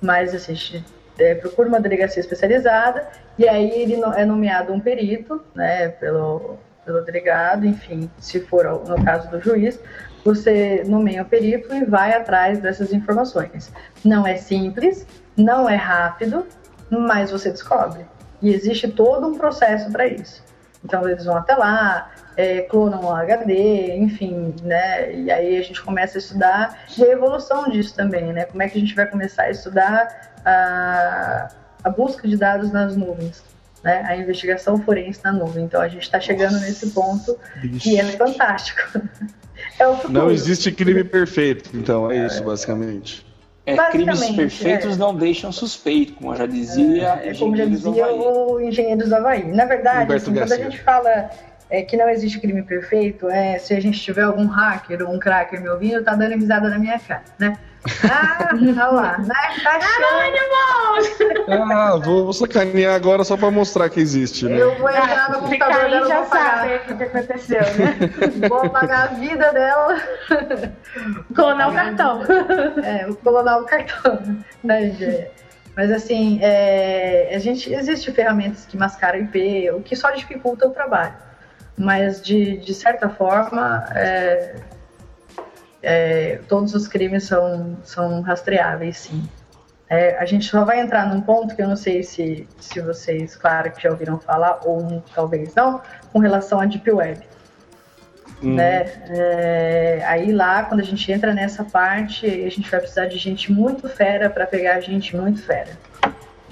mas a gente é, procura uma delegacia especializada e aí ele é nomeado um perito, né, pelo, pelo delegado, enfim, se for no caso do juiz, você nomeia o perito e vai atrás dessas informações. Não é simples, não é rápido, mas você descobre. E existe todo um processo para isso. Então eles vão até lá, é, clonam o HD, enfim, né? E aí a gente começa a estudar e a evolução disso também, né? Como é que a gente vai começar a estudar a, a busca de dados nas nuvens, né? A investigação forense na nuvem. Então a gente está chegando nesse ponto e é fantástico. É o futuro. Não existe crime perfeito, então é isso, basicamente. É, crimes perfeitos é. não deixam suspeito, como eu já dizia. É, como já dizia o Engenheiros do Havaí. Na verdade, assim, quando a gente fala é, que não existe crime perfeito, é se a gente tiver algum hacker ou um cracker me ouvindo, tá dando risada na minha cara, né? Ah, olha lá. Na caixinha. Ah, vou, vou sacanear agora só pra mostrar que existe, né? Eu vou entrar no computador dela já sabe o que aconteceu, né? Vou apagar a vida dela. Clonar o cartão. É, vou clonar o cartão. Né, Mas assim, é, a gente existe ferramentas que mascaram IP, o que só dificulta o trabalho. Mas de, de certa forma, é, é, todos os crimes são, são rastreáveis, sim. É, a gente só vai entrar num ponto que eu não sei se, se vocês, claro, que já ouviram falar, ou talvez não, com relação à Deep Web. Hum. Né? É, aí lá, quando a gente entra nessa parte, a gente vai precisar de gente muito fera para pegar gente muito fera.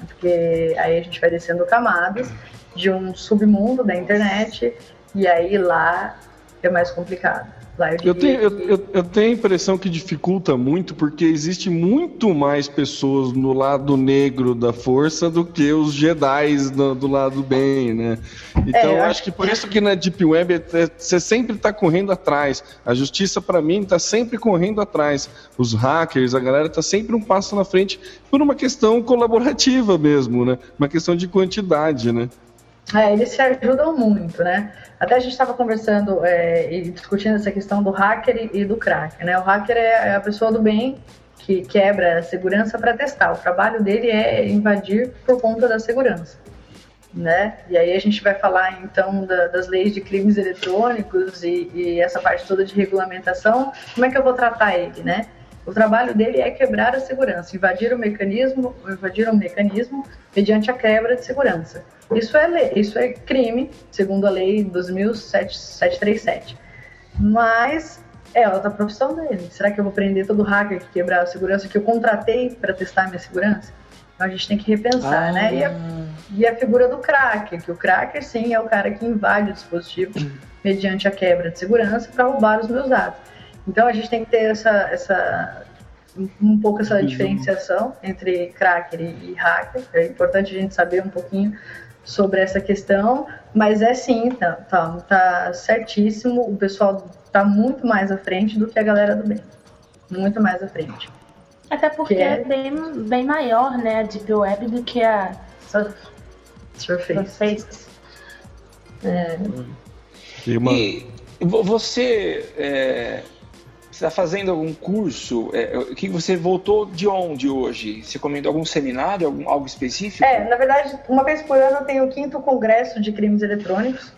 Porque aí a gente vai descendo camadas de um submundo da internet, e aí lá é mais complicado Lá eu, tenho, eu, eu, eu, tenho a impressão que dificulta muito, porque existe muito mais pessoas no lado negro da força do que os Jedi do, do lado bem, né? Então é, eu acho que por isso que na Deep Web é, você sempre está correndo atrás. A justiça, para mim, está sempre correndo atrás. Os hackers, a galera está sempre um passo na frente por uma questão colaborativa mesmo, né? Uma questão de quantidade, né? É, eles se ajudam muito, né? Até a gente estava conversando é, e discutindo essa questão do hacker e do cracker, né? O hacker é a pessoa do bem que quebra a segurança para testar. O trabalho dele é invadir por conta da segurança, né? E aí a gente vai falar então da, das leis de crimes eletrônicos e, e essa parte toda de regulamentação. Como é que eu vou tratar ele, né? O trabalho dele é quebrar a segurança, invadir o mecanismo, invadir um mecanismo mediante a quebra de segurança. Isso é lei, isso é crime, segundo a lei 2737. Mas é outra profissão dele. Será que eu vou prender todo hacker que quebrar a segurança que eu contratei para testar a minha segurança? Então a gente tem que repensar, ah. né? E a, e a, figura do cracker, que o cracker sim é o cara que invade o dispositivo mediante a quebra de segurança para roubar os meus dados. Então a gente tem que ter essa, essa um pouco essa diferenciação entre cracker e, hacker. É importante a gente saber um pouquinho sobre essa questão, mas é sim, tá, tá, tá certíssimo. O pessoal tá muito mais à frente do que a galera do bem. Muito mais à frente. Até porque é... é, bem, bem maior, né, a Deep Web do que a Surf... Surface. Surface. É. E, uma... e você é, está fazendo algum curso? É, que você voltou de onde hoje? Você comentou algum seminário, algum, algo específico? É, na verdade, uma vez por ano eu tenho o quinto congresso de crimes eletrônicos,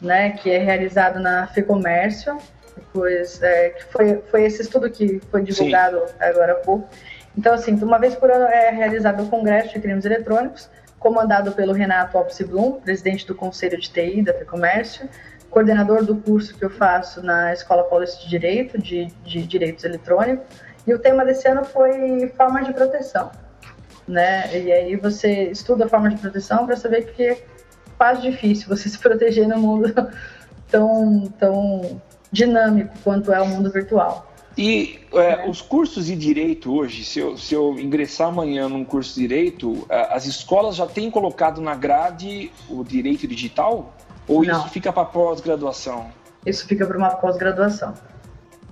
né, que é realizado na FEComércio, depois é, que foi, foi esse estudo que foi divulgado Sim. agora há pouco. Então, assim, uma vez por ano é realizado o congresso de crimes eletrônicos, comandado pelo Renato Alpse Blum, presidente do Conselho de TI da FEComércio, coordenador do curso que eu faço na Escola Paulista de Direito, de, de Direitos Eletrônicos, e o tema desse ano foi forma de proteção. Né? E aí você estuda a forma de proteção para saber que é quase difícil você se proteger no mundo tão, tão dinâmico quanto é o mundo virtual. E é, os cursos de direito hoje, se eu, se eu ingressar amanhã num curso de direito, as escolas já têm colocado na grade o direito digital? Ou Não. isso fica para pós-graduação? Isso fica para uma pós-graduação.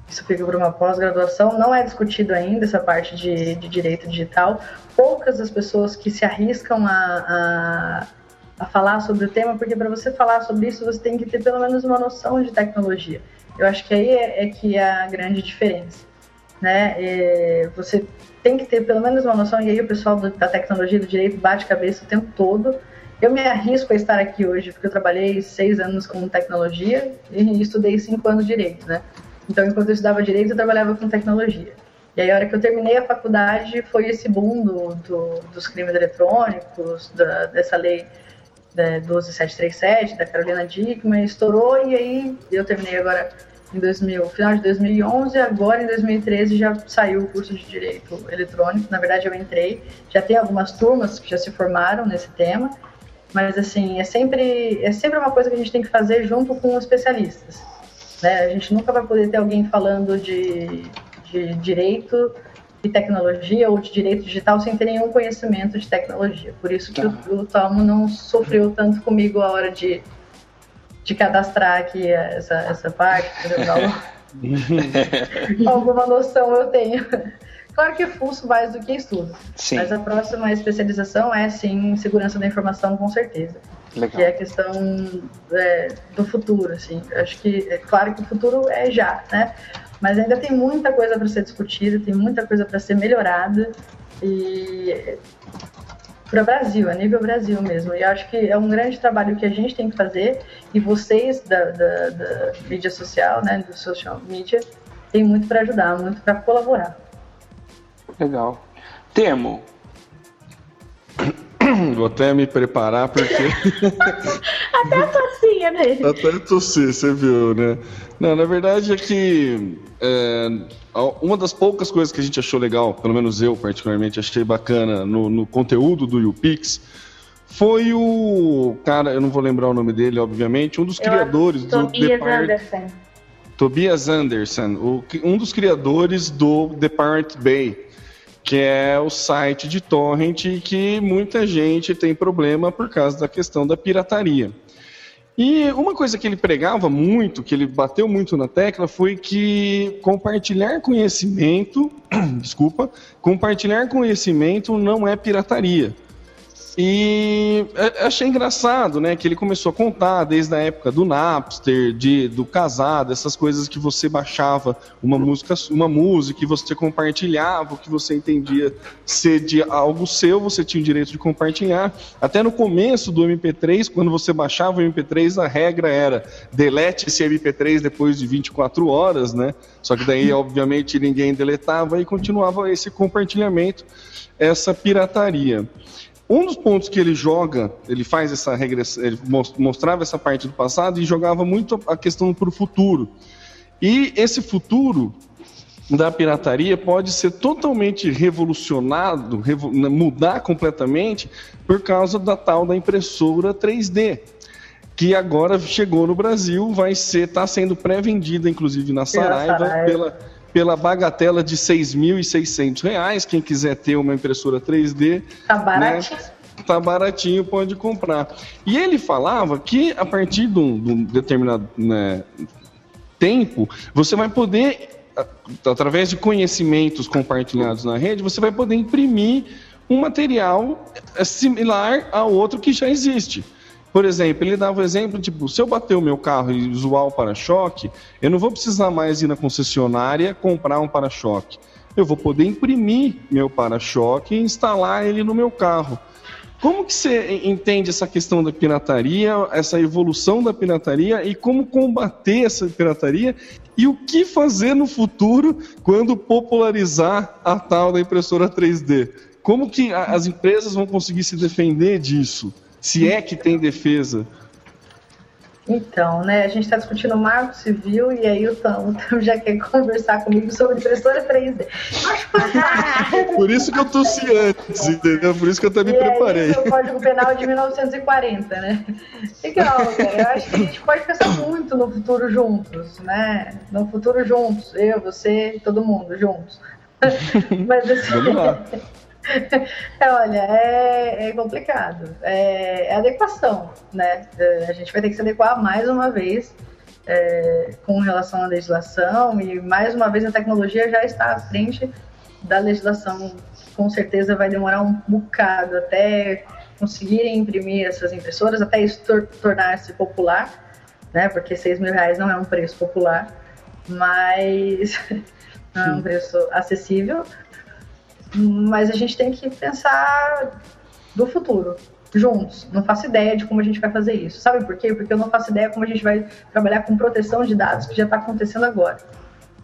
Isso fica para uma pós-graduação. Não é discutido ainda essa parte de, de direito digital. Poucas as pessoas que se arriscam a, a, a falar sobre o tema, porque para você falar sobre isso você tem que ter pelo menos uma noção de tecnologia. Eu acho que aí é, é que é a grande diferença. Né? É, você tem que ter pelo menos uma noção, e aí o pessoal da tecnologia do direito bate cabeça o tempo todo eu me arrisco a estar aqui hoje porque eu trabalhei seis anos com tecnologia e estudei cinco anos de direito, né? Então, enquanto eu estudava direito, eu trabalhava com tecnologia. E aí, a hora que eu terminei a faculdade, foi esse boom do, do, dos crimes eletrônicos, da, dessa lei da 12737, da Carolina Dickman, estourou e aí eu terminei agora em 2000, final de 2011, agora em 2013 já saiu o curso de Direito Eletrônico. Na verdade, eu entrei, já tem algumas turmas que já se formaram nesse tema, mas assim, é sempre, é sempre uma coisa que a gente tem que fazer junto com especialistas. Né? A gente nunca vai poder ter alguém falando de, de direito de tecnologia ou de direito digital sem ter nenhum conhecimento de tecnologia. Por isso que tá. o, o Tomo não sofreu tanto comigo a hora de, de cadastrar aqui essa, essa parte. Alguma noção eu tenho. Claro que fuço mais do que estudo. Sim. Mas a próxima especialização é, sim, segurança da informação, com certeza. Legal. Que é a questão é, do futuro, assim. Acho que, é claro que o futuro é já, né? Mas ainda tem muita coisa para ser discutida, tem muita coisa para ser melhorada. E para o Brasil, a nível Brasil mesmo. E acho que é um grande trabalho que a gente tem que fazer e vocês da, da, da mídia social, né, do social media, tem muito para ajudar, muito para colaborar. Legal. Temo. Vou até me preparar porque. até a tossinha dele. Até tossir, você viu, né? Não, na verdade é que é, uma das poucas coisas que a gente achou legal, pelo menos eu particularmente achei bacana no, no conteúdo do YouPix, foi o cara, eu não vou lembrar o nome dele, obviamente, um dos eu criadores do Tobias Depart... Anderson. Tobias Anderson, o, um dos criadores do The Pirate Bay, que é o site de torrent que muita gente tem problema por causa da questão da pirataria. E uma coisa que ele pregava muito, que ele bateu muito na tecla, foi que compartilhar conhecimento, desculpa, compartilhar conhecimento não é pirataria. E achei engraçado, né, que ele começou a contar desde a época do Napster, de, do casado, essas coisas que você baixava uma música, uma música e você compartilhava, o que você entendia ser de algo seu, você tinha o direito de compartilhar. Até no começo do MP3, quando você baixava o MP3, a regra era delete esse MP3 depois de 24 horas, né? Só que daí, obviamente, ninguém deletava e continuava esse compartilhamento, essa pirataria. Um dos pontos que ele joga, ele faz essa regressão, ele mostrava essa parte do passado e jogava muito a questão para o futuro. E esse futuro da pirataria pode ser totalmente revolucionado, mudar completamente por causa da tal da impressora 3D, que agora chegou no Brasil, vai ser, está sendo pré-vendida inclusive na Saraiva pela pela bagatela de R$ 6.600. Quem quiser ter uma impressora 3D. Tá né, baratinho. Né, tá baratinho, pode comprar. E ele falava que a partir de um, de um determinado né, tempo, você vai poder, através de conhecimentos compartilhados na rede, você vai poder imprimir um material similar a outro que já existe. Por exemplo, ele dava o exemplo, tipo, se eu bater o meu carro e zoar o para-choque, eu não vou precisar mais ir na concessionária comprar um para-choque. Eu vou poder imprimir meu para-choque e instalar ele no meu carro. Como que você entende essa questão da pirataria, essa evolução da pirataria e como combater essa pirataria e o que fazer no futuro quando popularizar a tal da impressora 3D? Como que as empresas vão conseguir se defender disso? Se é que tem defesa. Então, né, a gente está discutindo o marco civil e aí o Tom, o Tom já quer conversar comigo sobre impressora 3D. Por isso que eu tossi antes, entendeu? Por isso que eu também e preparei. Aí, o Código Penal de 1940, né? Legal, cara. Eu acho que a gente pode pensar muito no futuro juntos, né? No futuro juntos, eu, você, todo mundo juntos. Mas assim. Vamos lá. Olha, é, é complicado. É, é, adequação, né? É, a gente vai ter que se adequar mais uma vez é, com relação à legislação e mais uma vez a tecnologia já está à frente da legislação. Com certeza vai demorar um bocado até conseguirem imprimir essas impressoras, até isso tor tornar-se popular, né? Porque seis mil reais não é um preço popular, mas é um preço acessível mas a gente tem que pensar do futuro, juntos. Não faço ideia de como a gente vai fazer isso. Sabe por quê? Porque eu não faço ideia como a gente vai trabalhar com proteção de dados que já está acontecendo agora.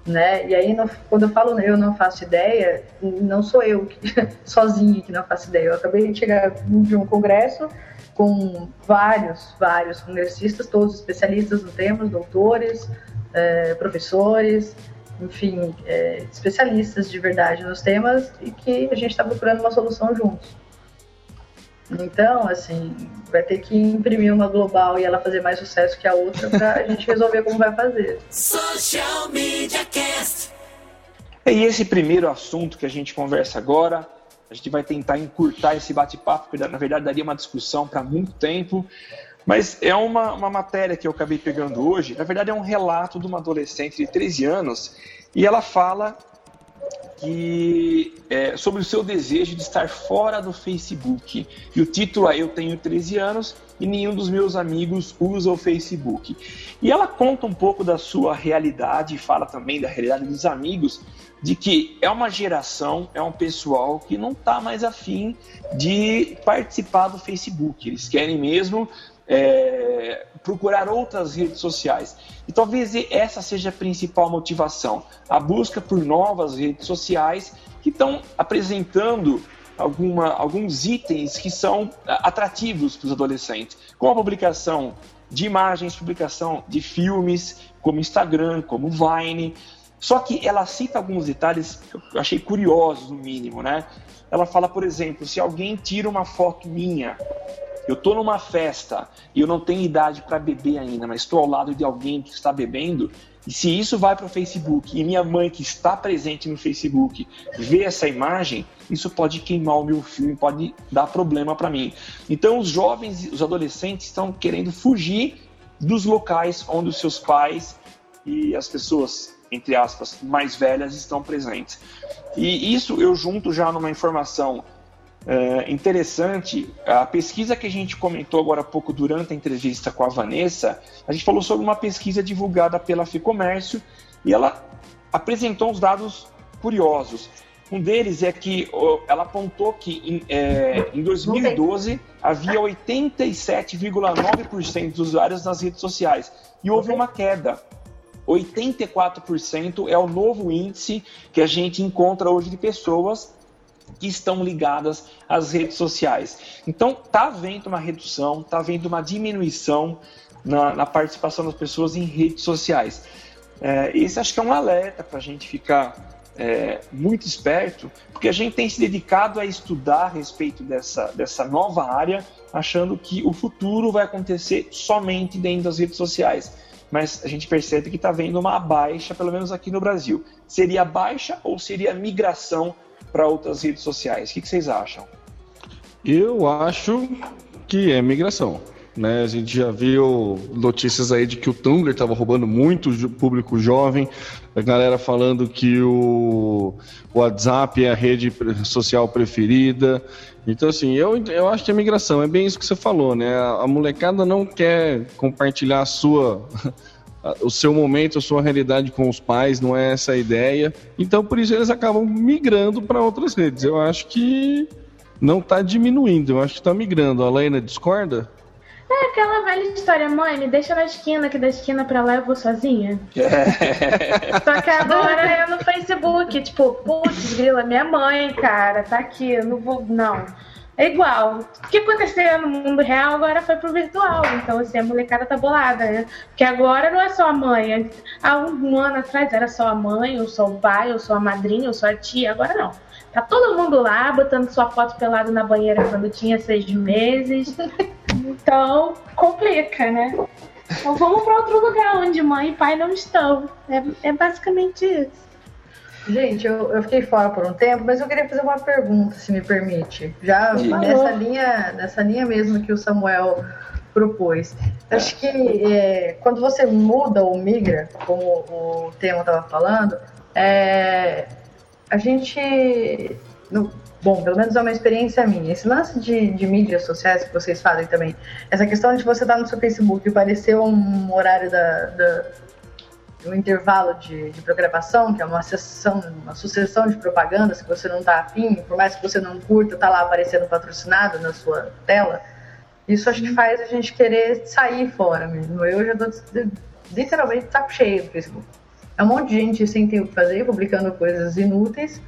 Né? E aí, quando eu falo eu não faço ideia, não sou eu que, sozinha que não faço ideia. Eu acabei de chegar de um congresso com vários, vários congressistas, todos especialistas no tema, doutores, eh, professores, enfim, é, especialistas de verdade nos temas e que a gente está procurando uma solução juntos. Então, assim, vai ter que imprimir uma global e ela fazer mais sucesso que a outra para a gente resolver como vai fazer. Social Media Cast. E esse primeiro assunto que a gente conversa agora, a gente vai tentar encurtar esse bate-papo, porque na verdade daria uma discussão para muito tempo. Mas é uma, uma matéria que eu acabei pegando hoje. Na verdade, é um relato de uma adolescente de 13 anos e ela fala que é, sobre o seu desejo de estar fora do Facebook. E o título é Eu tenho 13 anos e nenhum dos meus amigos usa o Facebook. E ela conta um pouco da sua realidade e fala também da realidade dos amigos, de que é uma geração, é um pessoal que não está mais afim de participar do Facebook. Eles querem mesmo é, procurar outras redes sociais. E talvez essa seja a principal motivação, a busca por novas redes sociais que estão apresentando alguma, alguns itens que são atrativos para os adolescentes, como a publicação de imagens, publicação de filmes, como Instagram, como Vine. Só que ela cita alguns detalhes que eu achei curiosos, no mínimo, né? Ela fala, por exemplo, se alguém tira uma foto minha eu estou numa festa e eu não tenho idade para beber ainda, mas estou ao lado de alguém que está bebendo, E se isso vai para o Facebook e minha mãe, que está presente no Facebook, vê essa imagem, isso pode queimar o meu filme, pode dar problema para mim. Então, os jovens, os adolescentes estão querendo fugir dos locais onde os seus pais e as pessoas, entre aspas, mais velhas estão presentes. E isso eu junto já numa informação é, interessante. A pesquisa que a gente comentou agora há pouco durante a entrevista com a Vanessa, a gente falou sobre uma pesquisa divulgada pela Ficomércio e ela apresentou uns dados curiosos. Um deles é que ela apontou que em, é, em 2012 havia 87,9% dos usuários nas redes sociais e houve uma queda. 84% é o novo índice que a gente encontra hoje de pessoas que estão ligadas às redes sociais. Então, está havendo uma redução, está havendo uma diminuição na, na, participação das pessoas em redes sociais. É, esse acho que é um alerta para a gente ficar é, muito esperto, porque a gente tem se dedicado a estudar a respeito dessa, dessa nova área, achando que o futuro vai acontecer somente dentro das redes sociais. Mas a gente percebe que está havendo uma baixa, pelo menos aqui no Brasil. Seria baixa ou seria migração para outras redes sociais? O que, que vocês acham? Eu acho que é migração. Né? A gente já viu notícias aí de que o Tumblr estava roubando muito público jovem, a galera falando que o WhatsApp é a rede social preferida. Então, assim, eu, eu acho que é migração, é bem isso que você falou, né? A, a molecada não quer compartilhar a sua o seu momento, a sua realidade com os pais, não é essa a ideia. Então, por isso, eles acabam migrando para outras redes. Eu acho que não está diminuindo, eu acho que está migrando. A Lena discorda? É aquela velha história, mãe, me deixa na esquina, que da esquina pra lá eu vou sozinha. Só que agora é no Facebook, tipo, putz, grila, minha mãe, cara, tá aqui, eu não vou. Não. É igual. O que acontecia no mundo real agora foi pro virtual. Então, assim, a molecada tá bolada, né? Porque agora não é só a mãe. Há um ano atrás era só a mãe, ou só o pai, ou só a madrinha, ou só a tia. Agora não. Tá todo mundo lá, botando sua foto pelada na banheira quando tinha seis meses. Então, complica, né? Então vamos para outro lugar onde mãe e pai não estão. É, é basicamente isso. Gente, eu, eu fiquei fora por um tempo, mas eu queria fazer uma pergunta, se me permite. Já nessa linha, nessa linha mesmo que o Samuel propôs. Acho que é, quando você muda ou migra, como o tema estava falando, é, a gente. No, bom, pelo menos é uma experiência minha. Esse lance de, de mídias sociais que vocês fazem também, essa questão de você estar no seu Facebook e aparecer um horário da, da um intervalo de, de, programação, que é uma sessão, uma sucessão de propagandas que você não está afim, por mais que você não curta, está lá aparecendo patrocinado na sua tela. Isso acho que faz a gente querer sair fora mesmo. Eu já estou literalmente saco cheio do Facebook. É um monte de gente sem ter o que fazer, publicando coisas inúteis,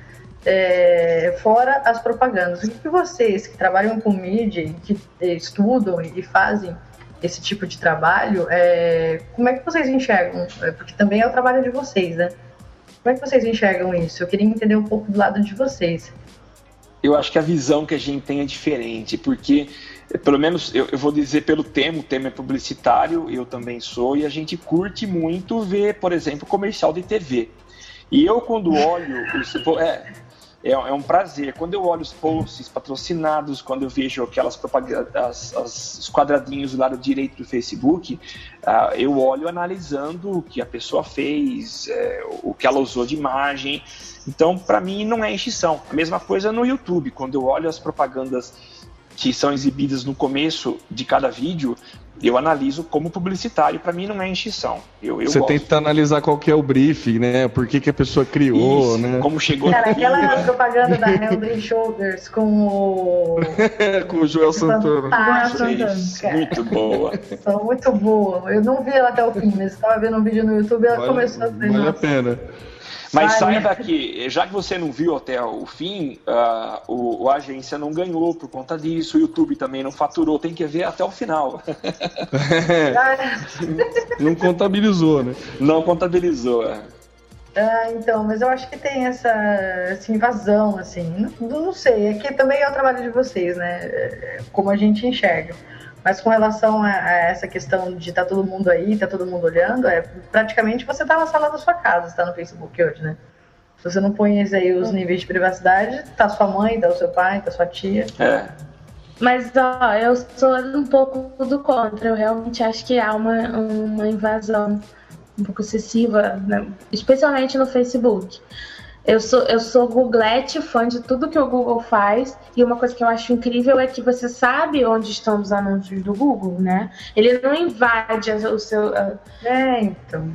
é, fora as propagandas. O que vocês que trabalham com mídia, que estudam e fazem esse tipo de trabalho, é, como é que vocês enxergam? É, porque também é o trabalho de vocês, né? Como é que vocês enxergam isso? Eu queria entender um pouco do lado de vocês. Eu acho que a visão que a gente tem é diferente, porque, pelo menos eu, eu vou dizer pelo tema, o tema é publicitário, eu também sou, e a gente curte muito ver, por exemplo, comercial de TV. E eu, quando olho. É, é, é, um prazer. Quando eu olho os posts patrocinados, quando eu vejo aquelas propagandas, as, os quadradinhos do lado direito do Facebook, uh, eu olho analisando o que a pessoa fez, é, o que ela usou de imagem. Então, para mim, não é extinção. A mesma coisa no YouTube. Quando eu olho as propagandas que são exibidas no começo de cada vídeo, eu analiso como publicitário, para mim não é enchição. Eu, eu Você gosto. tenta analisar qual que é o briefing, né? Por que, que a pessoa criou, Isso, né? Como chegou Cara, aquela propaganda da Henry Shoulders com o. com o Joel Santana. Fantástica, Muito boa. São muito boa. Eu não vi ela até o fim, mas estava vendo um vídeo no YouTube e ela Vale, começou a vale a pena. Mas Vale. saiba que, já que você não viu até o fim, uh, o, o, a agência não ganhou por conta disso, o YouTube também não faturou, tem que ver até o final. não contabilizou, né? Não contabilizou, é. Ah, então, mas eu acho que tem essa, essa invasão, assim, não, não sei, é que também é o trabalho de vocês, né, como a gente enxerga. Mas com relação a, a essa questão de estar tá todo mundo aí, tá todo mundo olhando, é praticamente você tá na sala da sua casa, está no Facebook hoje, né? Se você não põe aí os níveis de privacidade, tá sua mãe, tá o seu pai, tá sua tia. É. Mas, ó, eu sou um pouco do contra. Eu realmente acho que há uma, uma invasão um pouco excessiva, né? especialmente no Facebook. Eu sou, eu sou Googlete, fã de tudo que o Google faz, e uma coisa que eu acho incrível é que você sabe onde estão os anúncios do Google, né? Ele não invade o seu. É, então.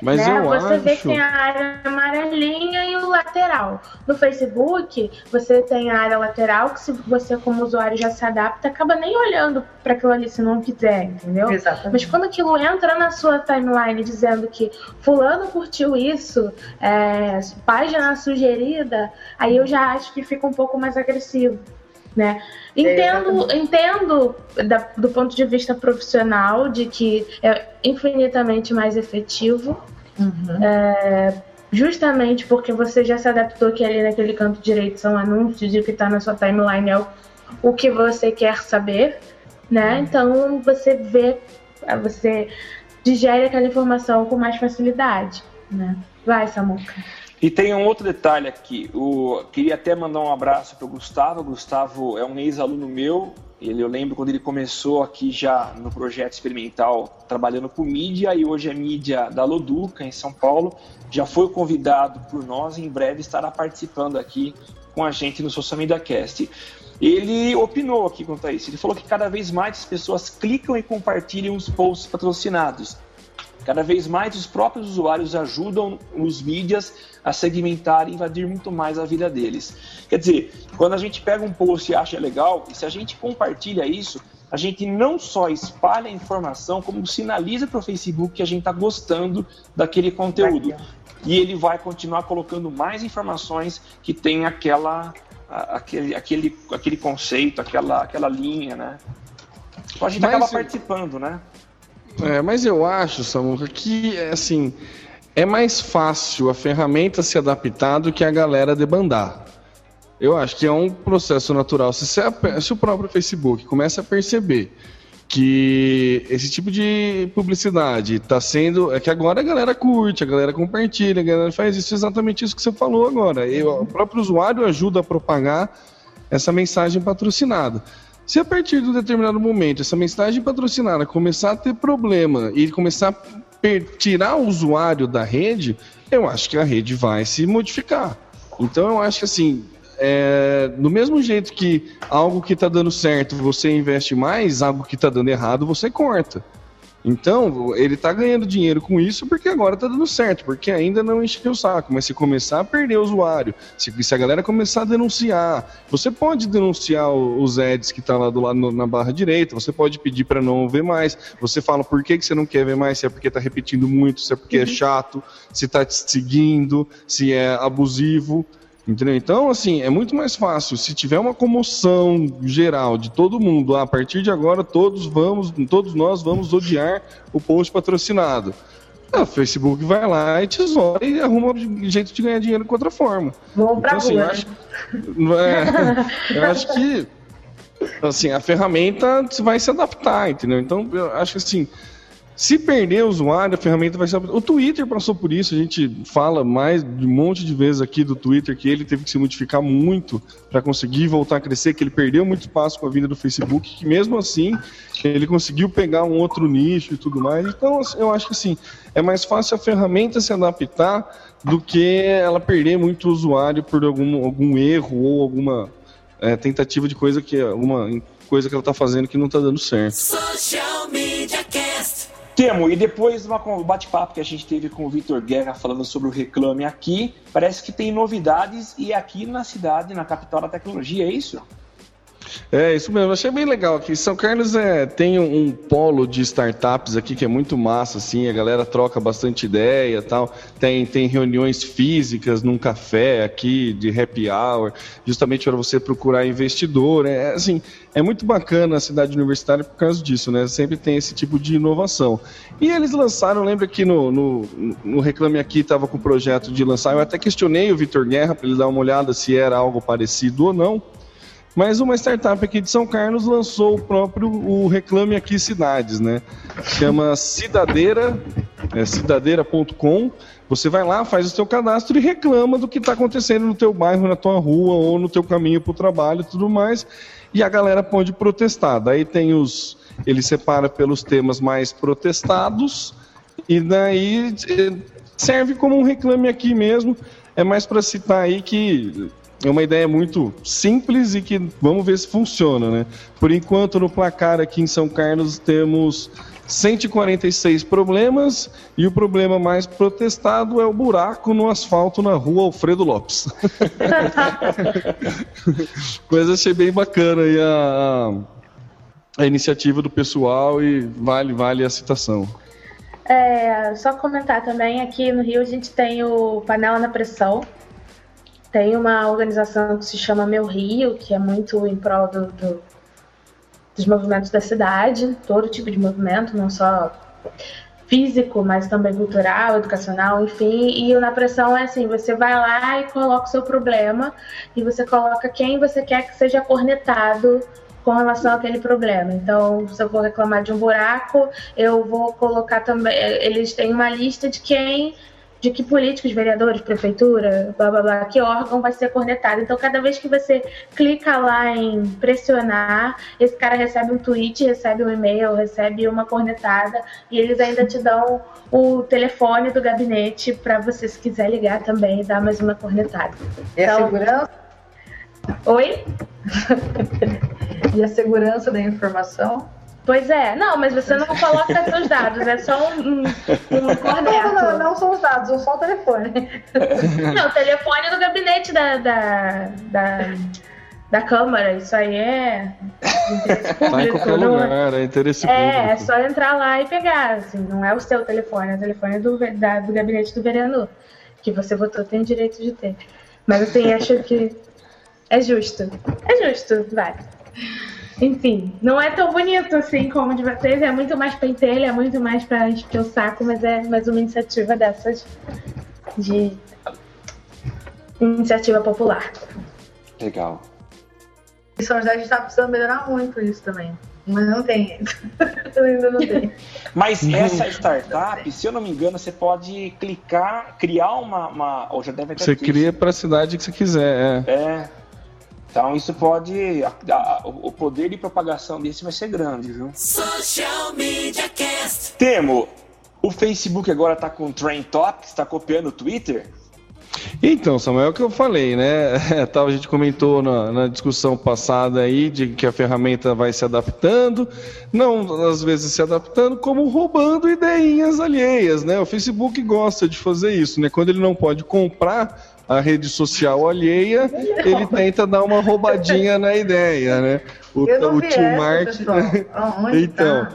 Mas né? eu você acho. vê que tem a área amarelinha e o lateral. No Facebook, você tem a área lateral que se você como usuário já se adapta, acaba nem olhando para aquilo ali se não quiser, entendeu? Exatamente. Mas quando aquilo entra na sua timeline dizendo que fulano curtiu isso, é, página sugerida, aí eu já acho que fica um pouco mais agressivo. Né? Entendo, entendo da, do ponto de vista profissional de que é infinitamente mais efetivo, Uhum. é, justamente porque você já se adaptou que ali naquele canto direito são anúncios e o que está na sua timeline é o, o que você quer saber, né? Então você vê, você digere aquela informação com mais facilidade, né? Vai, Samuca. E tem um outro detalhe aqui. O, queria até mandar um abraço para o Gustavo. O Gustavo é um ex-aluno meu. Ele, eu lembro quando ele começou aqui já no projeto experimental, trabalhando com mídia, e hoje é mídia da Loduca, em São Paulo. Já foi convidado por nós e em breve estará participando aqui com a gente no Social Media Cast. Ele opinou aqui quanto a isso. Ele falou que cada vez mais as pessoas clicam e compartilham os posts patrocinados. Cada vez mais os próprios usuários ajudam os mídias a segmentar e invadir muito mais a vida deles. Quer dizer, quando a gente pega um post e acha legal, e se a gente compartilha isso, a gente não só espalha a informação, como sinaliza para o Facebook que a gente está gostando daquele conteúdo. E ele vai continuar colocando mais informações que tem aquela, aquele, aquele, aquele conceito, aquela, aquela linha, né? Então a gente Mas acaba participando, né? É, mas eu acho, Samuca, que assim, é mais fácil a ferramenta se adaptar do que a galera debandar. Eu acho que é um processo natural. Se, se o próprio Facebook começa a perceber que esse tipo de publicidade está sendo. É que agora a galera curte, a galera compartilha, a galera faz isso, exatamente isso que você falou agora. E o próprio usuário ajuda a propagar essa mensagem patrocinada. Se a partir de um determinado momento essa mensagem patrocinada começar a ter problema e começar a tirar o usuário da rede, eu acho que a rede vai se modificar. Então eu acho que assim, é, do mesmo jeito que algo que está dando certo você investe mais, algo que está dando errado você corta. Então, ele está ganhando dinheiro com isso porque agora está dando certo, porque ainda não encheu o saco. Mas se começar a perder o usuário, se, se a galera começar a denunciar, você pode denunciar os ads que tá lá do lado no- na barra direita, você pode pedir para não ver mais. Você fala por que, que você não quer ver mais, se é porque está repetindo muito, se é porque é chato, se está te seguindo, se é abusivo. Entendeu? Então, assim, é muito mais fácil se tiver uma comoção geral de todo mundo, ah, a partir de agora todos vamos, todos nós vamos odiar o post patrocinado. Ah, O Facebook vai lá e tesoura e arruma um jeito de ganhar dinheiro com outra forma. Vamos pra Então, assim, rua. eu acho, não é- eu acho que assim, a ferramenta vai se adaptar, entendeu? Então, eu acho que assim, se perder o usuário, a ferramenta vai se adaptar. O Twitter passou por isso, a gente fala mais de um monte de vezes aqui do Twitter que ele teve que se modificar muito para conseguir voltar a crescer, que ele perdeu muito espaço com a vinda do Facebook, que mesmo assim ele conseguiu pegar um outro nicho e tudo mais. Então, assim, eu acho que assim, é mais fácil a ferramenta se adaptar do que ela perder muito usuário por algum, algum erro ou alguma é, tentativa de coisa que alguma coisa que ela está fazendo que não está dando certo. Social Media. Temo, e depois de con- bate-papo que a gente teve com o Vitor Guerra falando sobre o Reclame Aqui, parece que tem novidades e é aqui na cidade, na capital da tecnologia, é isso? É, isso mesmo. Achei bem legal aqui. São Carlos é, tem um, um polo de startups aqui que é muito massa, assim. A galera troca bastante ideia tal. Tem, tem reuniões físicas num café aqui de happy hour, justamente para você procurar investidor. É, assim, é muito bacana a cidade universitária por causa disso, né? Sempre tem esse tipo de inovação. E eles lançaram, lembra que no, no, no Reclame Aqui estava com o projeto de lançar. Eu até questionei o Vitor Guerra para ele dar uma olhada se era algo parecido ou não. Mas uma startup aqui de São Carlos lançou o próprio o Reclame Aqui Cidades, né? Chama Cidadeira, é cidadeira.com. Você vai lá, faz o seu cadastro e reclama do que está acontecendo no teu bairro, na tua rua ou no teu caminho para o trabalho e tudo mais. E a galera pode protestar. Daí tem os, ele separa pelos temas mais protestados e daí eh, serve como um reclame aqui mesmo. É mais para citar aí que é uma ideia muito simples e que vamos ver se funciona, né? Por enquanto, no placar aqui em São Carlos temos 146 problemas e o problema mais protestado é o buraco no asfalto na rua Alfredo Lopes. Mas achei bem bacana aí a, a, iniciativa do pessoal e vale, vale a citação. É, só comentar também, aqui no Rio a gente tem o Panela na Pressão, tem uma organização que se chama Meu Rio, que é muito em prol do, do, dos movimentos da cidade, todo tipo de movimento, não só físico, mas também cultural, educacional, enfim. E o Na Pressão é assim: você vai lá e coloca o seu problema, e você coloca quem você quer que seja cornetado com relação àquele problema. Então, se eu vou reclamar de um buraco, eu vou colocar também. Eles têm uma lista de quem de que políticos, vereadores, prefeitura, blá blá blá, que órgão vai ser cornetado. Então, cada vez que você clica lá em pressionar, esse cara recebe um tweet, recebe um e-mail, recebe uma cornetada e eles ainda te dão o telefone do gabinete para você, se quiser ligar também e dar mais uma cornetada. E então, a segurança? Oi? e a segurança da informação? Pois é, não, mas você não coloca seus dados, é só um, um, um corneto. Não, não, não são os dados, são só o telefone. Não, o telefone do gabinete da, da, da, da Câmara, isso aí é interesse público. Tá em qualquer não, lugar, é interesse é, público. É, é só entrar lá e pegar, assim, não é o seu telefone, é o telefone do, da, do gabinete do vereador, que você votou, tem direito de ter. Mas assim, acho que é justo. É justo, vai. Enfim, não é tão bonito assim como o de vocês, é muito mais pentelho, é muito mais pra encher o saco, mas é mais uma iniciativa dessas de iniciativa popular. Legal. Em São José a gente tá precisando melhorar muito isso também. Mas não tem ainda não tem. Mas essa startup, se eu não me engano, você pode clicar, criar uma. uma ou já deve ter Você cria para a cidade que você quiser, é. É. Então isso pode. A, a, o poder de propagação desse vai ser grande, viu? Social Media Cast. Temo, o Facebook agora está com o Trend Topics, está copiando o Twitter. Então, Samuel, é o que eu falei, né? A gente comentou na, na, discussão passada aí de que a ferramenta vai se adaptando, não às vezes se adaptando, como roubando ideinhas alheias, né? O Facebook gosta de fazer isso, né? Quando ele não pode comprar a rede social alheia, ele tenta dar uma roubadinha na ideia, né? O, o tio essa, Mark. então. Tá?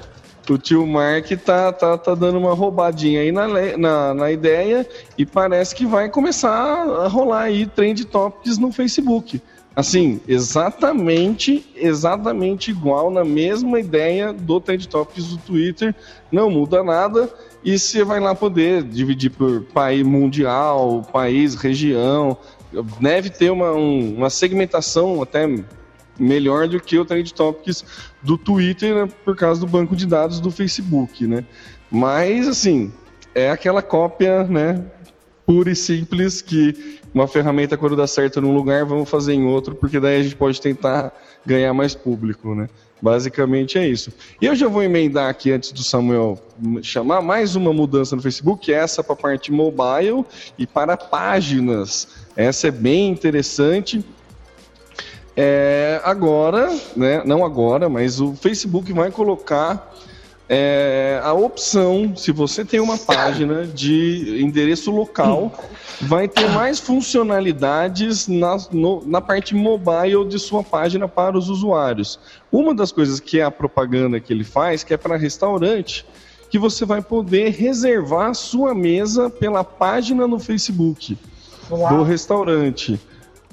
O tio Mark tá, tá, tá dando uma roubadinha aí na, na, na ideia e parece que vai começar a rolar aí trend topics no Facebook. Assim, exatamente, exatamente igual na mesma ideia do Trend Topics do Twitter, não muda nada. E você vai lá poder dividir por país mundial, país, região. Deve ter uma, um, uma segmentação até melhor do que o Trend Topics do Twitter, né, por causa do banco de dados do Facebook, né? Mas, assim, é aquela cópia, né, pura e simples que uma ferramenta quando dá certo num lugar, vamos fazer em outro, porque daí a gente pode tentar ganhar mais público, né? Basicamente é isso. E eu já vou emendar aqui, antes do Samuel chamar, mais uma mudança no Facebook, é essa para a parte mobile e para páginas. Essa é bem interessante. É, agora, né, não agora, mas o Facebook vai colocar é, a opção, se você tem uma página de endereço local, vai ter mais funcionalidades na, no, na parte mobile de sua página para os usuários. Uma das coisas que é a propaganda que ele faz, que é para restaurante, que você vai poder reservar sua mesa pela página no Facebook Uau. do restaurante.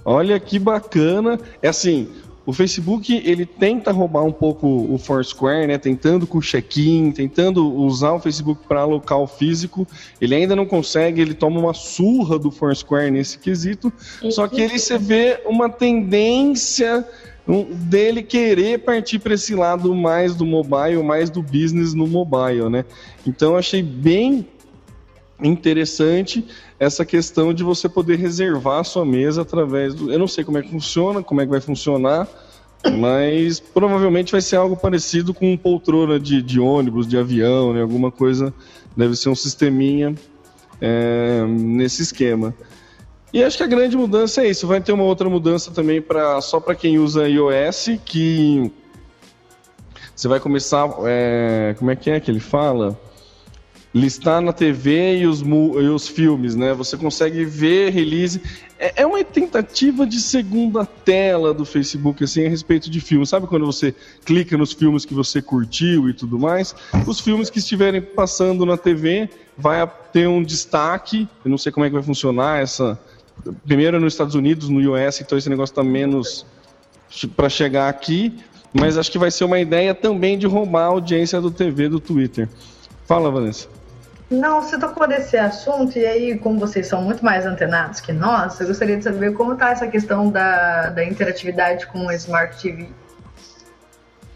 Olha que bacana. É assim, o Facebook ele tenta roubar um pouco o Foursquare, né? Tentando com check-in, tentando usar o Facebook para local físico. Ele ainda não consegue, ele toma uma surra do Foursquare nesse quesito. Só que ele se vê uma tendência dele querer partir para esse lado mais do mobile, mais do business no mobile, né? Então achei bem interessante essa questão de você poder reservar a sua mesa através do. Eu não sei como é que funciona, como é que vai funcionar, mas provavelmente vai ser algo parecido com poltrona de, de ônibus, de avião, né? alguma coisa. Deve ser um sisteminha é, nesse esquema. E acho que a grande mudança é isso. Vai ter uma outra mudança também para só para quem usa iOS, que você vai começar. É, como é que é que ele fala? Listar na TV e os, e os filmes, né? Você consegue ver release. É, é, uma tentativa de segunda tela do Facebook, assim, a respeito de filmes. Sabe quando você clica nos filmes que você curtiu e tudo mais? Os filmes que estiverem passando na TV vai ter um destaque. Eu não sei como é que vai funcionar essa. Primeiro nos Estados Unidos, no US, então esse negócio está menos para chegar aqui. Mas acho que vai ser uma ideia também de roubar a audiência do TV do Twitter. Fala, Vanessa. Não, você tocou desse assunto, e aí, como vocês são muito mais antenados que nós, eu gostaria de saber como está essa questão da, da interatividade com o Smart TV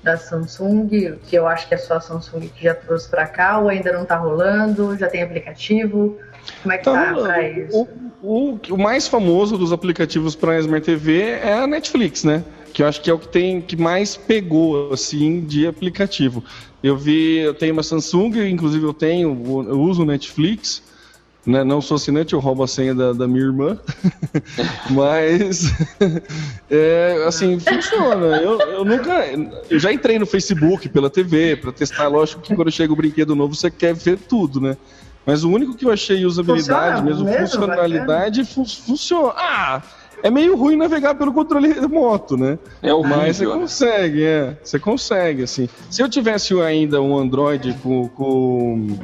da Samsung, que eu acho que é só a Samsung que já trouxe para cá, ou ainda não está rolando, já tem aplicativo? Como é que tá, tá isso? O, o, o mais famoso dos aplicativos para Smart TV é a Netflix, né? Que eu acho que é o que tem que mais pegou assim de aplicativo. Eu vi, eu tenho uma Samsung, inclusive eu tenho, eu uso o Netflix, né? Não sou assinante, eu roubo a senha da, da minha irmã, mas é, assim funciona. Eu, eu nunca, eu já entrei no Facebook pela TV para testar. Lógico que quando chega o brinquedo novo você quer ver tudo, né? Mas o único que eu achei usabilidade, funciona, mesmo, mesmo funcionalidade, fun funciona. Ah, é meio ruim navegar pelo controle remoto, né? É o Mas você consegue, é. Você consegue, assim. Se eu tivesse ainda um Android com, com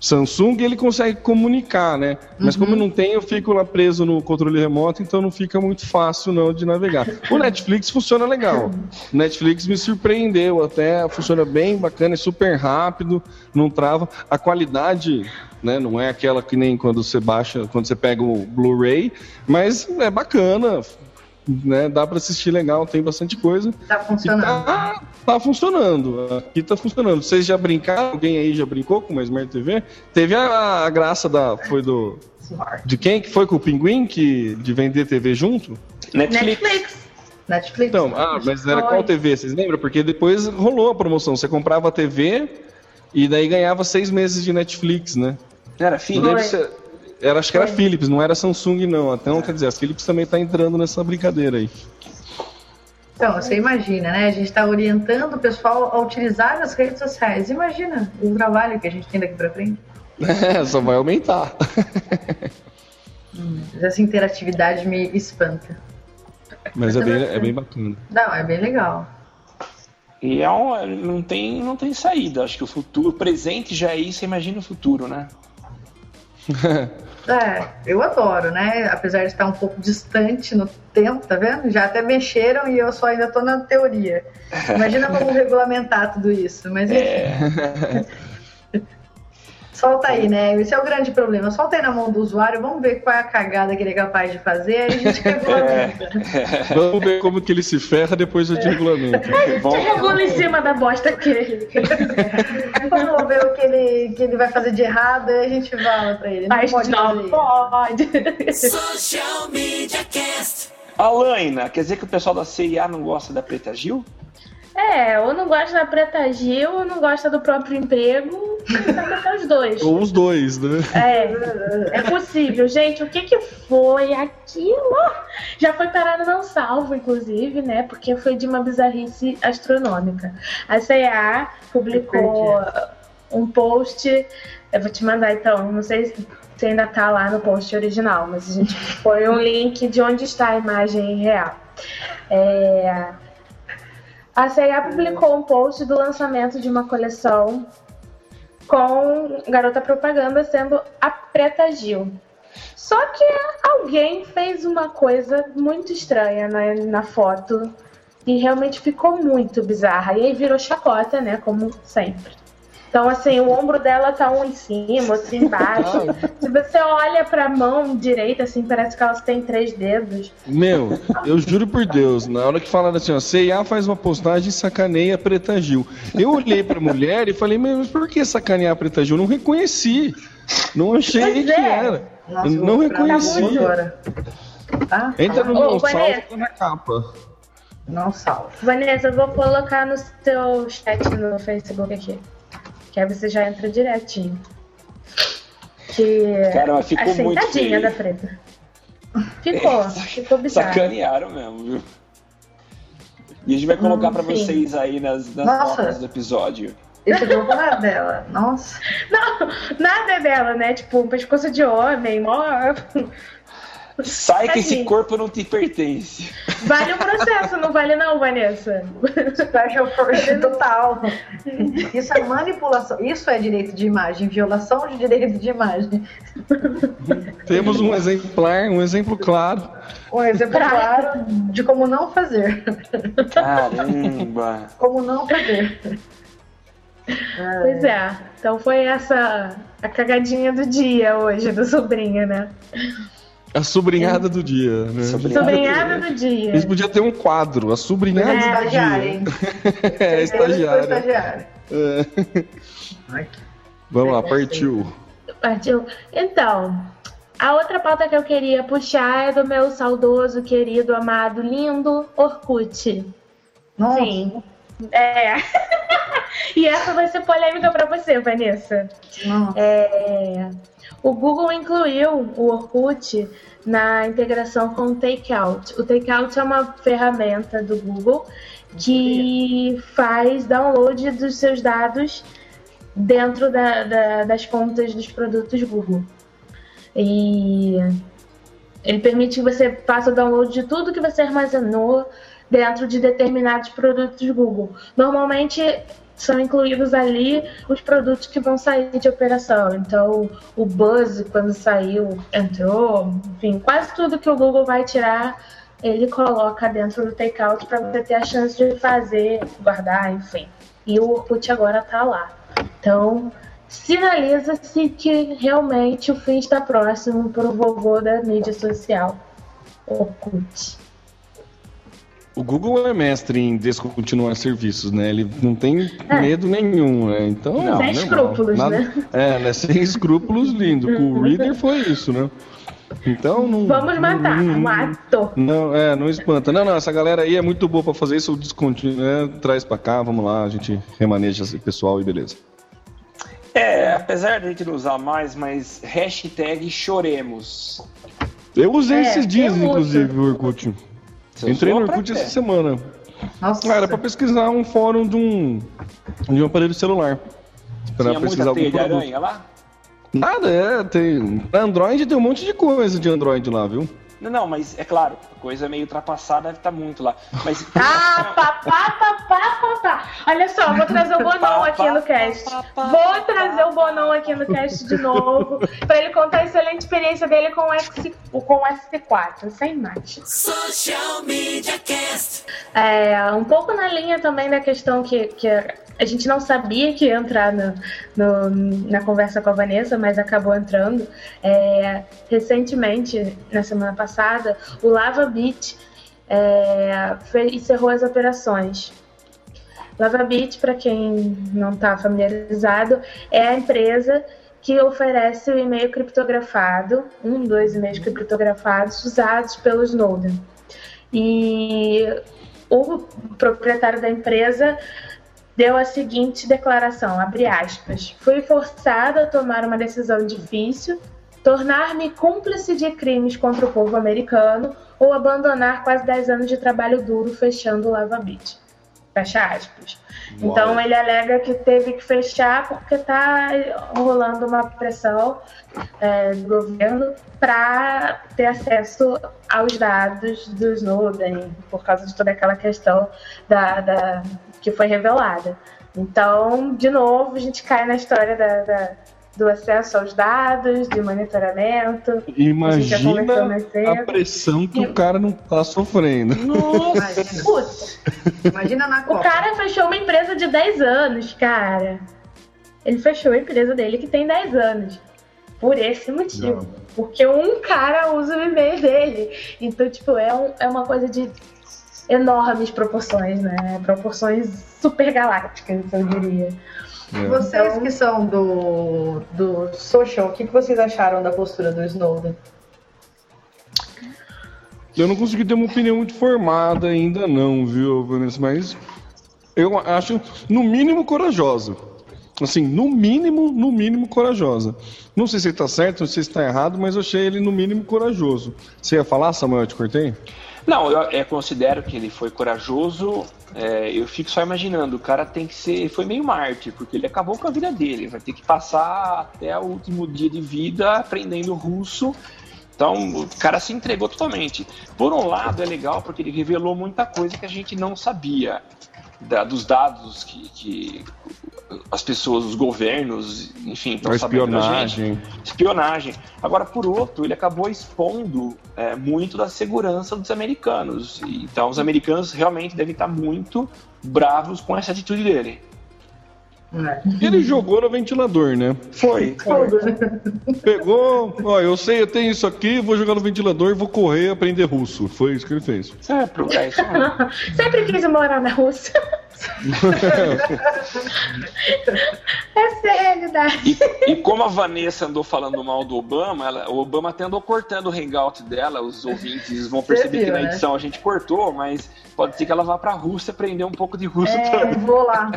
Samsung, ele consegue comunicar, né? Mas uhum. como eu não tenho, eu fico lá preso no controle remoto, então não fica muito fácil não de navegar. O Netflix funciona legal. O Netflix me surpreendeu até, funciona bem bacana, é super rápido, não trava. A qualidade né? Não é aquela que nem quando você baixa, quando você pega o Blu-ray, mas é bacana, né? Dá para assistir legal, tem bastante coisa. Tá funcionando. Tá, tá, funcionando. Aqui tá funcionando. Vocês já brincaram? Alguém aí já brincou com uma Smart TV? Teve a, a graça da foi do de quem que foi com o Pinguim que de vender TV junto? Netflix. Netflix. Netflix. Então, ah, mas era qual TV? Vocês lembram? Porque depois rolou a promoção. Você comprava a TV e daí ganhava seis meses de Netflix, né? Era Philips? Era, acho que era Philips, não era Samsung, não. Então, quer dizer, a Philips também está entrando nessa brincadeira aí. Então, você imagina, né? A gente está orientando o pessoal a utilizar as redes sociais. Imagina o trabalho que a gente tem daqui para frente. É, só vai aumentar. Hum, essa interatividade me espanta. Mas é bem, é bem bacana. Não, é bem legal. E é um, não, tem, não tem saída. Acho que o futuro, o presente já é isso, imagina o futuro, né? é, eu adoro, né? Apesar de estar um pouco distante no tempo, tá vendo? Já até mexeram e eu só ainda tô na teoria. Imagina como regulamentar tudo isso. Mas enfim. É. Solta aí, né? Esse é o grande problema. Solta aí na mão do usuário, vamos ver qual é a cagada que ele é capaz de fazer, aí a gente regulamenta. É. Vamos ver como que ele se ferra depois do é. regulamento. A gente regula em cima da bosta que ele. Vamos ver o que ele, que ele vai fazer de errado e a gente fala pra ele. Não Mas pode. Não pode. Social Media Cast. Alaina, quer dizer que o pessoal da CIA não gosta da Preta Gil? É, ou não gosta da Preta Gil, ou não gosta do próprio emprego, tá os dois. Ou os dois, né? É, é possível. Gente, o que que foi aquilo? Já foi parado não salvo, inclusive, né? Porque foi de uma bizarrice astronômica. A CEA publicou um post, eu vou te mandar então, não sei se ainda tá lá no post original, mas a gente foi um link de onde está a imagem real. É, a CIA publicou um post do lançamento de uma coleção com garota propaganda sendo a Preta Gil. Só que alguém fez uma coisa muito estranha na, na foto e realmente ficou muito bizarra. E aí virou chacota, né? Como sempre. Então, assim, o ombro dela tá um em cima, outro embaixo. Se você olha pra mão direita, assim, parece que ela tem três dedos. Meu, eu juro por Deus, na hora que falaram assim, ó, CIA faz uma postagem e sacaneia a Preta Gil. Eu olhei pra mulher e falei, mas por que sacanear a Preta Gil? Eu não reconheci. Não achei Pois que é. era. Nossa, não procurar reconheci. Tá? Entra no Ô, meu Vanessa. na capa. Não salva. Vanessa, eu vou colocar no seu chat no Facebook aqui. Que aí você já entra direitinho. Que. Caramba, ficou assim, muito tadinha feio. da preta. Ficou, É, ficou bizarro. Sacanearam mesmo, viu? E a gente vai colocar Hum, pra sim. vocês aí nas, nas Nossa. notas do episódio. Esse grupo não é dela. Nossa. Não, nada é dela, né? Tipo, um pescoço de homem, mó. Sai que esse corpo não te pertence. Vale o processo, não vale não, Vanessa? Special force total. Isso é manipulação. Isso é direito de imagem, violação de direito de imagem. Temos um exemplar, um exemplo claro. Um exemplo claro de como não fazer. Caramba! Como não fazer. Pois é. Então foi essa a cagadinha do dia hoje do sobrinho, né? A sobrinhada do dia, né? Sobrinhada. Sobrinhada do dia. Eles podiam ter um quadro, a sobrinhada É, do Estagiária, dia. hein? É, estagiária. estagiária. É. Ai, Vamos lá, partiu. Partiu. Então, a outra pauta que eu queria puxar é do meu saudoso, querido, amado, lindo Orkut. Nossa. Sim. É. e essa vai ser polêmica pra você, Vanessa. Nossa. É, o Google incluiu o Orkut na integração com o Takeout. O Takeout é uma ferramenta do Google que faz download dos seus dados dentro da- da- das contas dos produtos Google. E ele permite que você faça o download de tudo que você armazenou dentro de determinados produtos Google. Normalmente são incluídos ali os produtos que vão sair de operação. Então, o Buzz, quando saiu, entrou. Enfim, quase tudo que o Google vai tirar, ele coloca dentro do Takeout para você ter a chance de fazer, guardar, enfim. E o Orkut agora está lá. Então, sinaliza-se que realmente o fim está próximo para o vovô da mídia social, Orkut. O Google é mestre em descontinuar serviços, né? Ele não tem É. medo nenhum, né? Então, Sem normal. escrúpulos, né? É, né? Sem escrúpulos, lindo. Com o Reader foi isso, né? Então, não... Vamos matar, não- mato. Não, é, não espanta. Não, não, essa galera aí é muito boa pra fazer isso, descontinua, né? traz pra cá, vamos lá, a gente remaneja esse pessoal e beleza. É, apesar de a gente não usar mais, mas hashtag choremos. Eu usei É, esses dias, inclusive, o Orkut. Você Entrei no Orkut essa semana. Nossa. Ah, era pra pesquisar um fórum de um, de um aparelho celular. Pra Tinha pesquisar muita algum aranha lá? Nada, é, tem. Pra Android tem um monte de coisa de Android lá, viu? Não, não, mas é claro, a coisa meio ultrapassada deve estar muito lá. Mas Ah, papá, papá, papá. Olha só, vou trazer o Bonão aqui no cast. Vou trazer o Bonão aqui no cast de novo, pra ele contar a excelente experiência dele com o, X, com o S4, sem mais. Social Media Cast. É, um pouco na linha também da questão que, que a gente não sabia que ia entrar no, no- na conversa com a Vanessa, mas acabou entrando. É, recentemente, na semana passada, o Lava Beat é, fe- encerrou as operações. Lava para quem não está familiarizado, é a empresa que oferece o e-mail criptografado, um, dois e-mails criptografados usados pelo Snowden. E o proprietário da empresa deu a seguinte declaração, abre aspas, fui forçado a tomar uma decisão difícil, tornar-me cúmplice de crimes contra o povo americano ou abandonar quase 10 anos de trabalho duro fechando o Lava Beach. Fecha aspas. Então ele alega que teve que fechar porque está rolando uma pressão é, do governo para ter acesso aos dados do Snowden, por causa de toda aquela questão da, da- que foi revelada. Então, de novo, a gente cai na história da- da- do acesso aos dados, de monitoramento. A gente já conversou Imagina mais a cedo. pressão que o cara não tá sofrendo. Imagina. Putz, Imagina na o Copa. cara fechou uma empresa de 10 anos, cara. ele fechou a empresa dele que tem 10 anos. Por esse motivo. Não. Porque um cara usa o e-mail dele. Então, tipo, é, um, é uma coisa de enormes proporções, né? Proporções super galácticas, eu diria. É. Vocês então, que são do, do social, o que, que vocês acharam da postura do Snowden? Eu não consegui ter uma opinião muito formada ainda não, viu, Vanessa? Mas eu acho, no mínimo, corajosa. Assim, no mínimo, no mínimo, corajosa. Não sei se ele tá certo, não sei se está errado, mas eu achei ele, no mínimo, corajoso. Você ia falar, Samuel, eu te cortei? Não, eu, eu considero que ele foi corajoso. É, eu fico só imaginando, o cara tem que ser. Foi meio Marte, porque ele acabou com a vida dele. Vai ter que passar até o último dia de vida aprendendo russo. Então, o cara se entregou totalmente. Por um lado, é legal porque ele revelou muita coisa que a gente não sabia da, dos dados que, que, as pessoas, os governos, enfim, estão espionagem. Espionagem. Agora, por outro, ele acabou expondo é, muito da segurança dos americanos. Então, os americanos realmente devem estar muito bravos com essa atitude dele. É. Ele jogou no ventilador, né? Foi. Pegou, ó, eu sei, eu tenho isso aqui, vou jogar no ventilador e vou correr aprender russo. Foi isso que ele fez. Pro é isso Sempre quis morar na Rússia. Essa é a realidade. E, e, como a Vanessa andou falando mal do Obama, ela, o Obama até andou cortando o hangout dela, os ouvintes vão perceber viu, que na né? edição né? a gente cortou, mas pode ser que ela vá pra Rússia aprender um pouco de russo é, também. vou lá.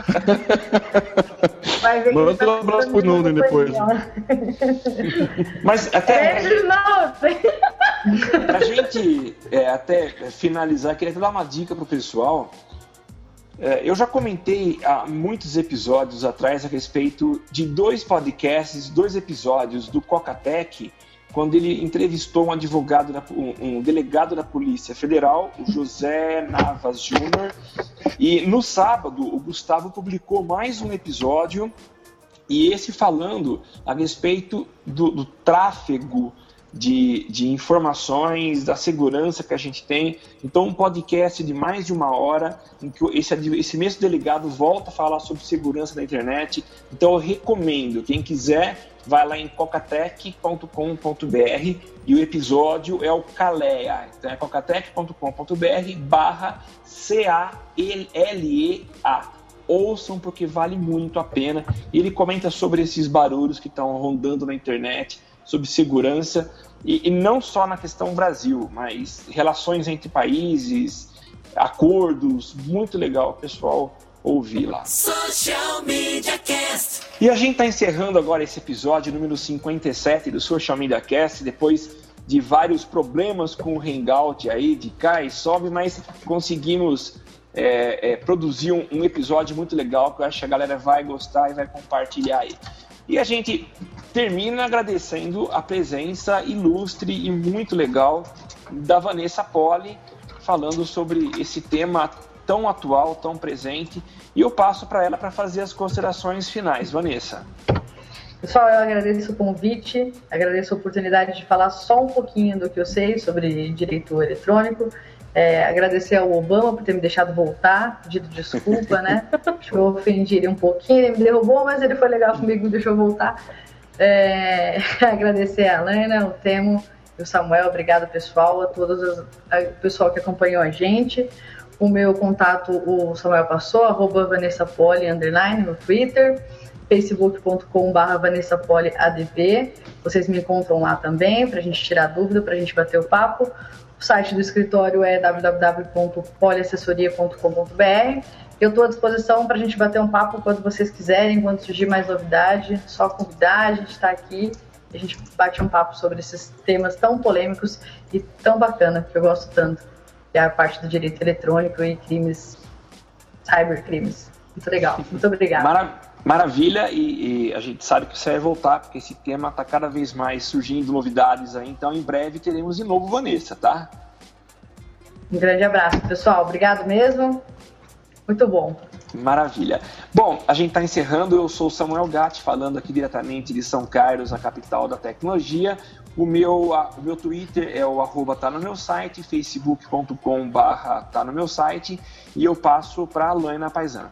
Vai ver Manda tá um abraço pro Noden depois. mas até. Pra gente é, até finalizar, queria dar uma dica pro pessoal. É, eu já comentei há muitos episódios atrás a respeito de dois podcasts, dois episódios do Cocatec, quando ele entrevistou um advogado, um delegado da Polícia Federal, o José Navas Júnior. E no sábado, o Gustavo publicou mais um episódio, e esse falando a respeito do, do tráfego de, de informações, da segurança que a gente tem. Então, um podcast de mais de uma hora, em que esse, esse mesmo delegado volta a falar sobre segurança da internet. Então, eu recomendo, quem quiser, vai lá em cocatec.com.br e o episódio é o Calea. Então, é cocatec.com.br barra C-A-L-E-A ouçam porque vale muito a pena. E ele comenta sobre esses barulhos que estão rondando na internet, sobre segurança, e, e, não só na questão Brasil, mas relações entre países, acordos, muito legal, pessoal, ouvir lá. Social Media Cast. E a gente está encerrando agora esse episódio número 57 do Social Media Cast, depois de vários problemas com o Hangout aí, de cai e sobe, mas conseguimos é, é, produzir um, um, episódio muito legal que eu acho que a galera vai gostar e vai compartilhar aí. E a gente termina agradecendo a presença ilustre e muito legal da Vanessa Poli, falando sobre esse tema tão atual, tão presente. E eu passo para ela para fazer as considerações finais. Vanessa. Pessoal, eu agradeço o convite, agradeço a oportunidade de falar só um pouquinho do que eu sei sobre direito eletrônico. É, agradecer ao Obama por ter me deixado voltar, pedido desculpa, né? Acho que eu ofendi ele um pouquinho, ele me derrubou, mas ele foi legal comigo, me deixou voltar. É, agradecer a Alana, o Temo e o Samuel, obrigado pessoal, a todos o pessoal que acompanhou a gente. O meu contato, o Samuel passou, arroba Vanessa Poli, underline, no Twitter, facebook.com.br Vanessa Poli ADV. Vocês me encontram lá também, para a gente tirar dúvida, para a gente bater o papo. O site do escritório é www.poliassessoria.com.br. Eu estou à disposição para a gente bater um papo quando vocês quiserem, quando surgir mais novidade. Só convidar, a gente está aqui. A gente bate um papo sobre esses temas tão polêmicos e tão bacana, que eu gosto tanto, que é a parte do direito eletrônico e crimes, cybercrimes. Muito legal. Muito obrigada. Maravilha. Maravilha, e, e, a gente sabe que você vai voltar, porque esse tema está cada vez mais surgindo novidades aí, então em breve teremos de novo Vanessa, tá? Um grande abraço, pessoal. Obrigado mesmo. Muito bom. Maravilha. Bom, a gente está encerrando. Eu sou Samuel Gatti, falando aqui diretamente de São Carlos, a capital da tecnologia. O meu, a, o meu Twitter é o arroba tá no meu site, facebook.com barra tá no meu site, e eu passo para a Laina Paisan.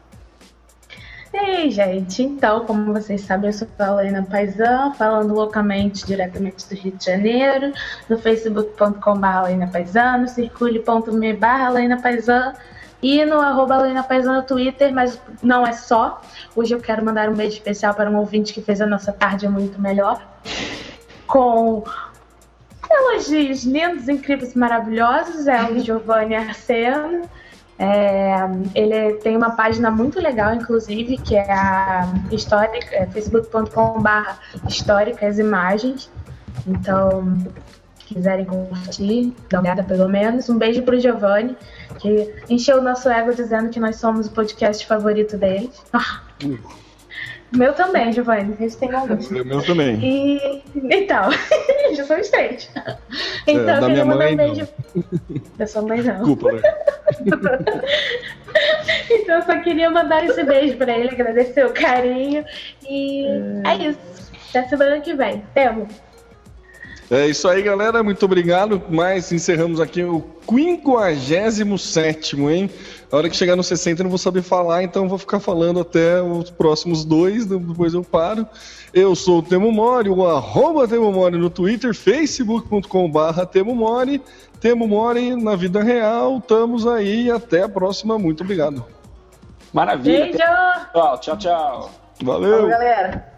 Ei, gente, então, como vocês sabem, eu sou a Helena Paisan, falando loucamente, diretamente do Rio de Janeiro, no facebook.com.br Paisan, no circule.me barra Paisan e no arroba Helena Paisan no Twitter, mas não é só. Hoje eu quero mandar um beijo especial para um ouvinte que fez a nossa tarde muito melhor, com elogios lindos, incríveis, maravilhosos, é o Giovanni Arseno. É, ele tem uma página muito legal, inclusive, que é a histórica, é facebook.com.br históricas imagens. Então, se quiserem curtir, dá uma olhada pelo menos. Um beijo pro Giovanni, que encheu o nosso ego dizendo que nós somos o podcast favorito dele. Meu também, Giovanni. A gente tem alguns. O meu também. E então, já somos três. Então, É, da eu minha queria mandar mãe, um beijo. Da sua mãe, não. Desculpa, né? Então, eu só queria mandar esse beijo pra ele, agradecer o carinho. E é isso. Até semana que vem. Temo. É isso aí, galera. Muito obrigado. Mas encerramos aqui o 57, hein? A hora que chegar no 60 eu não vou saber falar, então vou ficar falando até os próximos dois, depois eu paro. Eu sou o Temo Mori, o arroba Temo Mori no Twitter, facebook.com.br Temo Mori. Temo Mori na vida real. Estamos aí. Até a próxima. Muito obrigado. Maravilha. Beijo! Tchau, tchau, tchau. Valeu! Falou, galera.